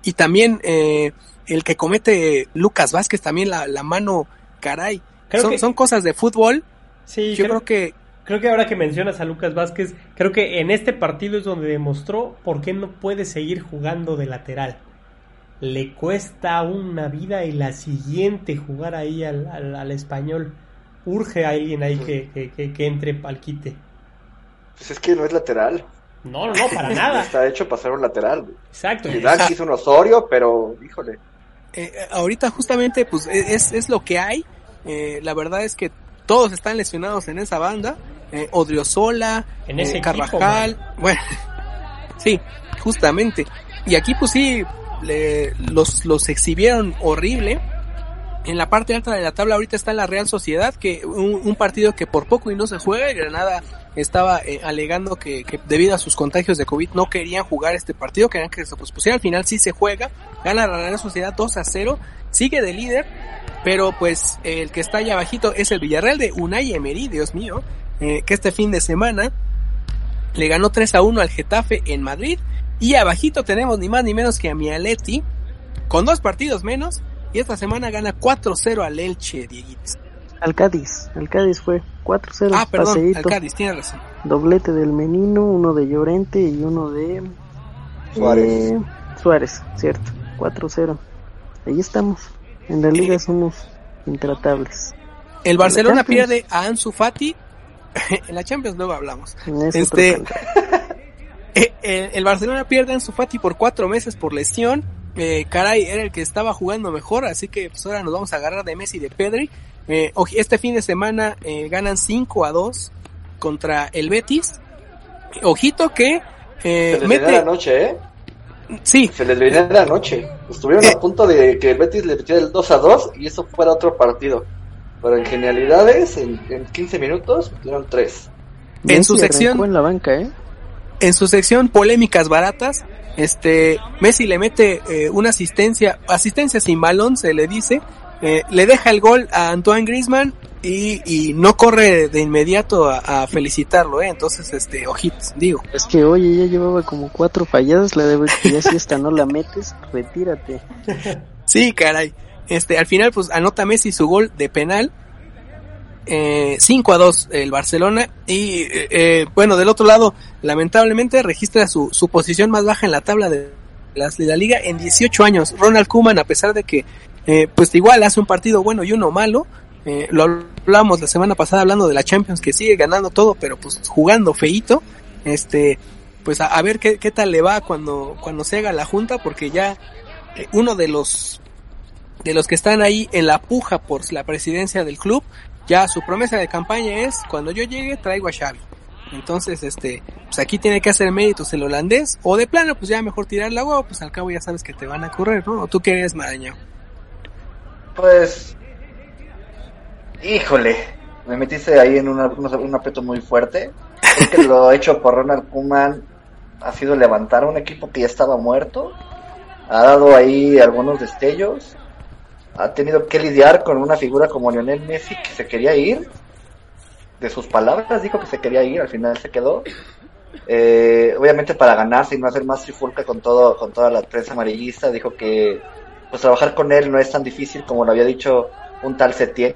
Y también eh, el que comete Lucas Vázquez, también la, la mano, caray. Creo son, que- son cosas de fútbol Sí, Yo creo que Creo que ahora que mencionas a Lucas Vázquez, creo que en este partido es donde demostró por qué no puede seguir jugando de lateral. Le cuesta una vida y la siguiente jugar ahí al, al- al español. Urge a alguien ahí que, que, que- que entre al quite. Pues es que no es lateral. No, no, no, para nada. Está hecho para ser un lateral. güey. Exacto. Zidane quiso un Osorio, pero híjole. Eh, ahorita justamente pues e- es, es lo que hay. Eh, la verdad es que todos están lesionados en esa banda. Eh, Odriozola, En eh, ese equipo, Carvajal, bueno, sí, justamente. Y aquí pues sí, le- los, los exhibieron horrible. En la parte alta de la tabla ahorita está la Real Sociedad, que un, partido que por poco y no se juega. Granada estaba eh, alegando que, que debido a sus contagios de COVID no querían jugar este partido, querían que se pospusiera. Al final sí se juega, gana la Real Sociedad 2 a 0, sigue de líder, pero pues el que está allá abajito es el Villarreal de Unai Emery, Dios mío, eh, que este fin de semana le ganó 3 a 1 al Getafe en Madrid. Y abajito tenemos ni más ni menos que a Mialetti, con dos partidos menos, y esta semana gana 4-0 al Elche, Dieguitos. Al Cádiz, al Cádiz fue 4-0. Ah, perdón, paseíto. al Cádiz, tiene razón. Doblete del Menino, uno de Llorente y uno de Suárez. eh, Suárez, cierto. 4-0. Ahí estamos. En la liga somos intratables. El Barcelona pierde a Ansu Fati. en la Champions luego hablamos. Este-. Eh, el, el Barcelona pierde a Ansu Fati por cuatro meses por lesión. Eh, caray, era el que estaba jugando mejor, así que pues ahora nos vamos a agarrar de Messi y de Pedri. Eh, este fin de semana eh, ganan 5 a 2 contra el Betis. Ojito que eh, Se les venía la mete... noche, ¿eh? Sí, Se les venía la noche. Estuvieron a punto de que el Betis le metiera el 2 a 2 y eso fuera otro partido. Pero en genialidades, en, en 15 minutos, metieron 3. en su sección- en la banca, ¿eh? en su sección polémicas baratas, este Messi le mete eh, una asistencia, asistencia sin balón se le dice, eh, le deja el gol a Antoine Griezmann y, y no corre de inmediato a, a felicitarlo, eh. entonces este ojitos, digo. Es que oye, ya llevaba como cuatro falladas, la de ya si esta no la metes, retírate. Sí, caray. Este, al final, pues anota Messi su gol de penal. Eh, 5 a 2 el Barcelona. Y eh, eh, bueno, del otro lado, lamentablemente registra su, su posición más baja en la tabla de, de la liga en 18 años. Ronald Koeman, a pesar de que, eh, pues igual hace un partido bueno y uno malo. eh, lo hablamos la semana pasada hablando de la Champions que sigue ganando todo, pero pues jugando feito. Este, pues a, ver qué, tal le va cuando, cuando se haga la junta, porque ya uno de los de los que están ahí en la puja por la presidencia del club, ya su promesa de campaña es cuando yo llegue traigo a Xavi. Entonces, este, pues aquí tiene que hacer méritos el holandés, o de plano, pues ya mejor tirar la huevo, pues al cabo ya sabes que te van a correr, ¿no? ¿O tú qué eres, Marañao? Pues. Híjole. Me metiste ahí en una- un, un aprieto muy fuerte. Creo que lo hecho por Ronald Koeman ha sido levantar a un equipo que ya estaba muerto. Ha dado ahí algunos destellos. Ha tenido que lidiar con una figura como Lionel Messi que se quería ir. De sus palabras dijo que se quería ir, al final se quedó. Eh, obviamente para ganarse y no hacer más trifulca con todo con toda la prensa amarillista dijo que pues trabajar con él no es tan difícil como lo había dicho un tal Setien.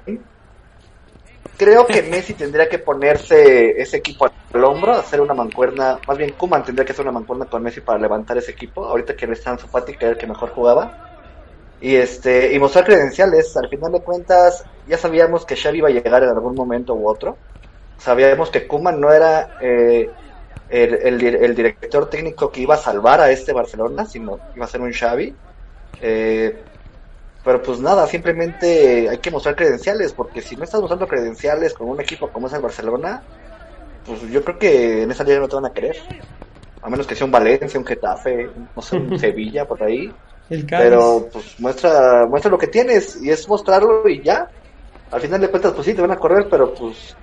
Creo que Messi tendría que ponerse ese equipo al hombro, hacer una mancuerna, más bien Kuman tendría que hacer una mancuerna con Messi para levantar ese equipo, ahorita que no está en su que era el que mejor jugaba. Y este, y mostrar credenciales, al final de cuentas, ya sabíamos que Xavi iba a llegar en algún momento u otro. Sabíamos que Kuman no era eh, el, el, dir- el director técnico que iba a salvar a este Barcelona, sino iba a ser un Xavi. Eh, pero pues nada, simplemente hay que mostrar credenciales, porque si no estás mostrando credenciales con un equipo como es el Barcelona, pues yo creo que en esa liga no te van a querer. A menos que sea un Valencia, un Getafe, no sé, un Sevilla por ahí. El. Pero pues muestra, muestra lo que tienes y es mostrarlo y ya. Al final de cuentas, pues sí, te van a correr, pero pues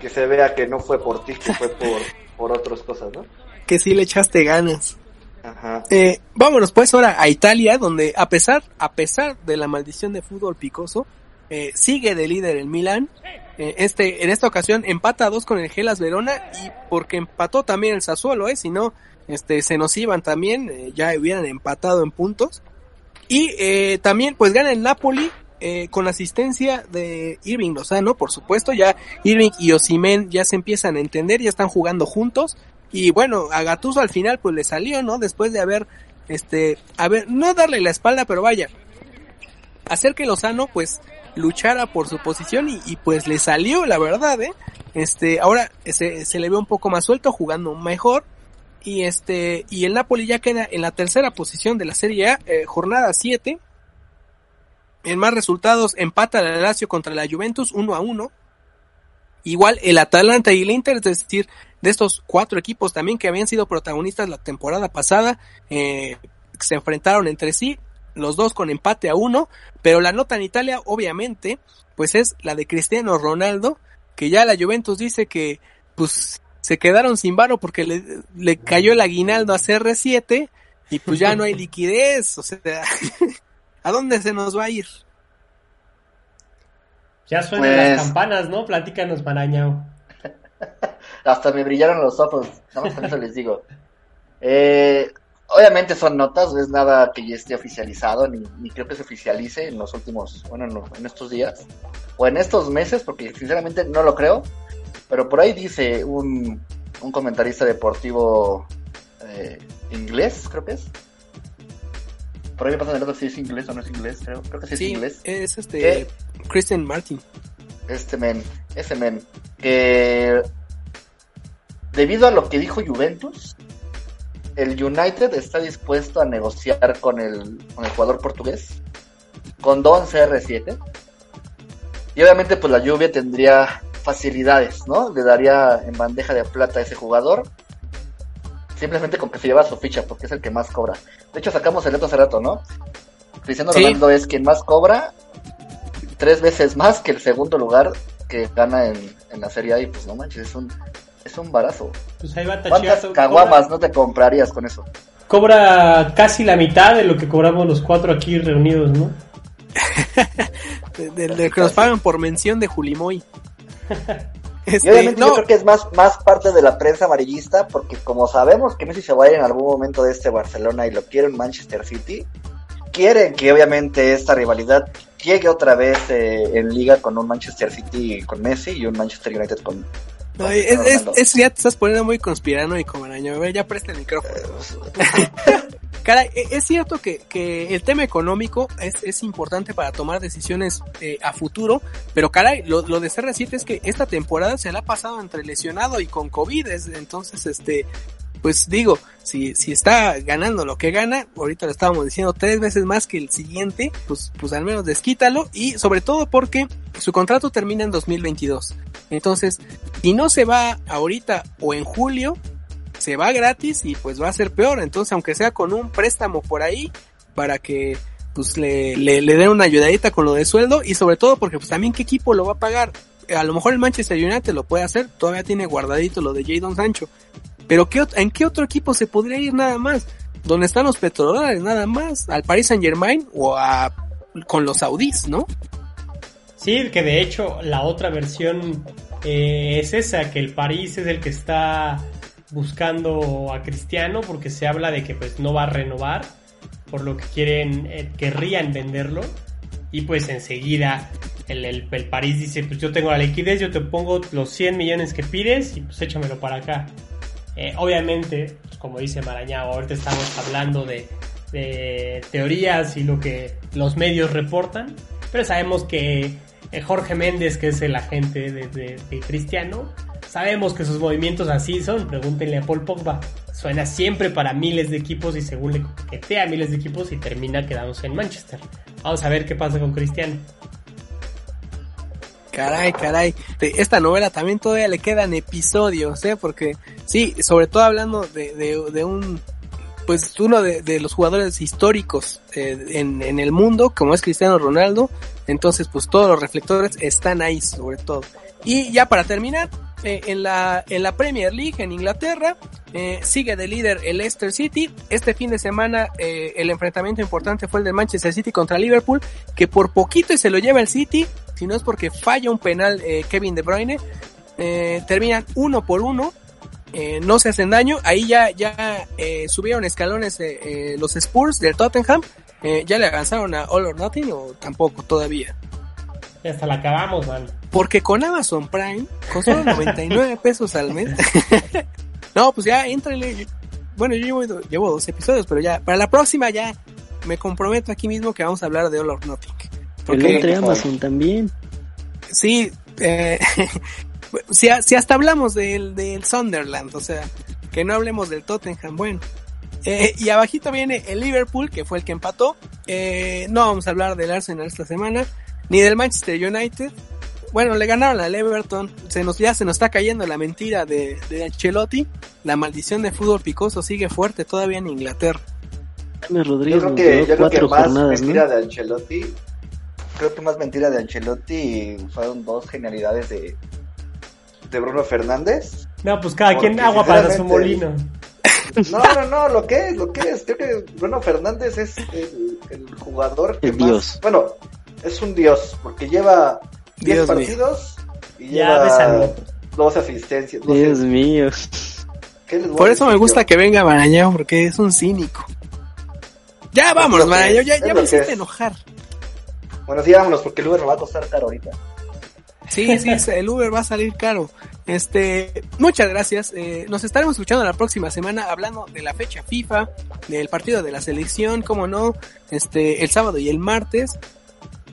que se vea que no fue por ti, que fue por, por otras cosas, ¿no? Que sí le echaste ganas. Ajá. Eh, vámonos pues ahora a Italia, donde a pesar, a pesar de la maldición de fútbol picoso, eh, sigue de líder el Milan. Eh, este, en esta ocasión empata a dos con el Gelas Verona y porque empató también el Sassuolo, eh, si no, este, se nos iban también, eh, ya hubieran empatado en puntos. Y eh, también pues gana el Napoli eh, con asistencia de Irving Lozano, por supuesto, ya Irving y Osimen ya se empiezan a entender, ya están jugando juntos, y bueno, a Gatuso al final pues le salió, ¿no? Después de haber, este, a ver, no darle la espalda, pero vaya, hacer que Lozano pues luchara por su posición y, y pues le salió, la verdad, ¿eh? Este, ahora se, se le ve un poco más suelto, jugando mejor, y este, y el Napoli ya queda en la tercera posición de la Serie A, eh, jornada 7. En más resultados, empata la Lazio contra la Juventus 1 a 1. Igual el Atalanta y el Inter, es decir, de estos cuatro equipos también que habían sido protagonistas la temporada pasada, eh, se enfrentaron entre sí, los dos con empate a uno, pero la nota en Italia, obviamente, pues es la de Cristiano Ronaldo, que ya la Juventus dice que, pues, se quedaron sin varo porque le, le cayó el aguinaldo a CR7 y pues ya no hay liquidez, o sea, ¿a dónde se nos va a ir? Ya suenan Pues- las campanas, ¿no? Platícanos, Marañao. Hasta me brillaron los ojos, nada más con eso les digo. Eh, obviamente son notas, no es nada que ya esté oficializado, ni, ni creo que se oficialice en los últimos, bueno, no, en estos días, o en estos meses, porque sinceramente no lo creo, pero por ahí dice un, un comentarista deportivo eh, inglés, creo que es. Por ahí me pasan el dato si es inglés o no es inglés, creo, creo que sí es inglés es este. Christian Martin. este men, ese men, que debido a lo que dijo Juventus, el United está dispuesto a negociar con el, con el jugador portugués, con Don CR7, y obviamente pues la lluvia tendría facilidades, ¿no? Le daría en bandeja de plata a ese jugador, simplemente con que se lleva su ficha, porque es el que más cobra. De hecho sacamos el dato hace rato, ¿no? Cristiano Sí. Ronaldo es quien más cobra, tres veces más que el segundo lugar que gana en, en la Serie A y pues no manches, es un, es un barazo. Pues ahí va ¿Cuántas Tachiato. caguamas no te comprarías con eso? Cobra casi la mitad de lo que cobramos los cuatro aquí reunidos, ¿no? De, de- de que nos pagan por mención de Julimoy. Y Este, obviamente no, yo creo que es más, más parte de la prensa amarillista porque como sabemos que Messi se va a ir en algún momento de este Barcelona y lo quiere en Manchester City, quieren que obviamente esta rivalidad llegue otra vez eh, en liga con un Manchester City con Messi y un Manchester United con... es, es- es- ya te estás poniendo muy conspiranoico, Maraño. A ver, ya presta el micrófono. Caray, e- es cierto que, que el tema económico es, es importante para tomar decisiones eh, a futuro, pero caray, lo, lo de CR7 es que esta temporada se la ha pasado entre lesionado y con COVID, es- entonces este, pues digo, si, si está ganando lo que gana, ahorita lo estábamos diciendo tres veces más que el siguiente, pues, pues al menos desquítalo y sobre todo porque su contrato termina en 2022. Entonces, si no se va ahorita o en julio, se va gratis y pues va a ser peor. Entonces, aunque sea con un préstamo por ahí, para que pues le, le, le den una ayudadita con lo de sueldo y sobre todo porque pues también qué equipo lo va a pagar. A lo mejor el Manchester United lo puede hacer, todavía tiene guardadito lo de Jadon Sancho. Pero ¿qué, ¿en qué otro equipo se podría ir nada más? ¿Dónde están los petrodólares nada más? ¿Al Paris Saint Germain o con los saudíes, no? Sí, que de hecho la otra versión eh, es esa, que el París es el que está buscando a Cristiano porque se habla de que pues no va a renovar, por lo que quieren, eh, querrían venderlo y pues enseguida el, el, el París dice pues yo tengo la liquidez, yo te pongo los 100 millones que pides y pues échamelo para acá. Eh, obviamente, como dice Marañao, ahorita estamos hablando de, teorías y lo que los medios reportan, pero sabemos que eh, Jorge Méndez, que es el agente de, de- de Cristiano, sabemos que sus movimientos así son. Pregúntenle a Paul Pogba. Suena siempre para miles de equipos y según le coquetea a miles de equipos y termina quedándose en Manchester. Vamos a ver qué pasa con Cristiano. Caray, caray. Esta novela también todavía le quedan episodios, ¿eh? Porque, sí, sobre todo hablando de, de, de un, pues uno de, de los jugadores históricos eh, en, en el mundo, como es Cristiano Ronaldo. Entonces, pues todos los reflectores están ahí, sobre todo. Y ya para terminar, eh, en, la, en la Premier League en Inglaterra, eh, sigue de líder el Leicester City. Este fin de semana eh, el enfrentamiento importante fue el de Manchester City contra Liverpool, que por poquito se lo lleva el City, si no es porque falla un penal eh, Kevin De Bruyne. Eh, terminan uno por uno, eh, no se hacen daño. Ahí ya, ya eh, subieron escalones los Spurs del Tottenham. ¿Ya le avanzaron a All or Nothing o tampoco todavía? Hasta la acabamos, man. Porque con Amazon Prime, con solo 99 pesos al mes. no, pues ya, éntrale. Bueno, yo llevo, llevo, dos episodios, pero ya, para la próxima ya me comprometo aquí mismo que vamos a hablar de All or Nothing. Porque entre Amazon también. Sí, eh, si, si, hasta hablamos del, del Sunderland, o sea, que no hablemos del Tottenham, bueno. Eh, y abajito viene el Liverpool, que fue el que empató. Eh, no vamos a hablar del Arsenal esta semana, ni del Manchester United. Bueno, le ganaron al Everton. Se nos, ya se nos está cayendo la mentira de, de Ancelotti. La maldición de fútbol picoso sigue fuerte todavía en Inglaterra. Rodríguez yo creo que, yo creo que más mentira ¿no? de Ancelotti. Creo que más mentira de Ancelotti fueron dos genialidades de, de Bruno Fernández. No, pues cada quien agua para su molino. No, no, no, lo que es, lo que es. Creo que Bruno Fernández es el, el jugador que el más. Dios. Bueno, es un dios, porque lleva 10 Dios partidos y Ya, lleva bésalo. dos asistencias. no sé, Dios mío. ¿qué les voy Por eso me gusta yo? que venga Marañao, porque es un cínico. Ya Marañao, es, ya, ya me hiciste enojar. Bueno, sí, vámonos, porque el Uber nos va a costar caro ahorita. Sí, sí, el Uber va a salir caro. Este, muchas gracias. Eh, nos estaremos escuchando la próxima semana hablando de la fecha FIFA, del partido de la selección, como no, este, el sábado y el martes.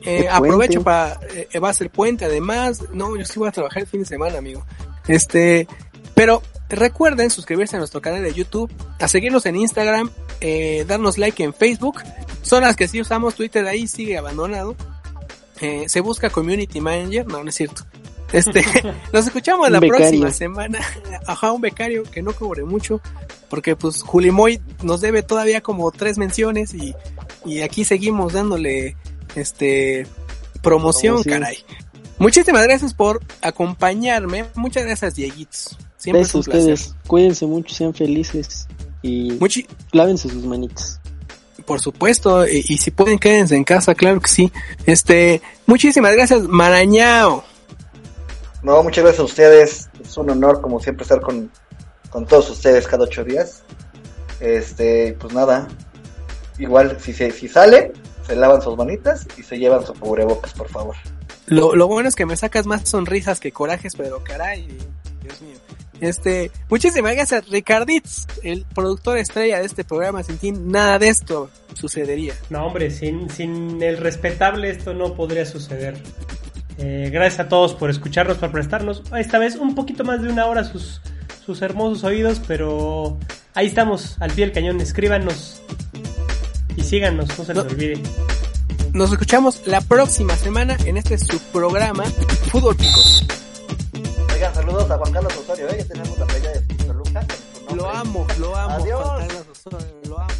Eh, aprovecho para, eh, va a ser puente además. No, yo sí voy a trabajar el fin de semana, amigo. Este, pero recuerden suscribirse a nuestro canal de YouTube, a seguirnos en Instagram, darnos like en Facebook. Son las que sí usamos, Twitter ahí sigue abandonado. Eh, se busca Community Manager, no, no es cierto. Este, nos escuchamos la becario. próxima semana. Ajá, un becario que no cobre mucho, porque pues Julimoy nos debe todavía como tres menciones y, y aquí seguimos dándole este promoción, Promoción. caray. Muchísimas gracias por acompañarme. Muchas gracias, Dieguitos. Siempre es Besos un placer. ustedes. Cuídense mucho, sean felices. Y Muchi- lávense sus manitas. Por supuesto, y, y si pueden quédense en casa, claro que sí. Este, muchísimas gracias, Marañao. No, muchas gracias a ustedes. Es un honor, como siempre, estar con, con todos ustedes cada ocho días. Este, pues nada. Igual, si, se, si sale, se lavan sus manitas y se llevan su cubrebocas, por favor. Lo, lo bueno es que me sacas más sonrisas que corajes, pero caray. Este, muchísimas gracias, Ricarditz, el productor estrella de este programa. Sin ti, nada de esto sucedería. No, hombre, sin, sin el respetable esto no podría suceder. Eh, gracias a todos por escucharnos, por prestarnos esta vez un poquito más de una hora sus, sus hermosos oídos, pero ahí estamos, al pie del cañón. Escríbanos y síganos, no se les No. olvide. Nos escuchamos la próxima semana en este subprograma Fútbol Picos. Oigan, saludos a Juan Carlos Osorio, ¿eh? que tenemos la playa de Toluca. Lo amo, lo amo. Adiós. Juan Carlos Osorio, lo amo.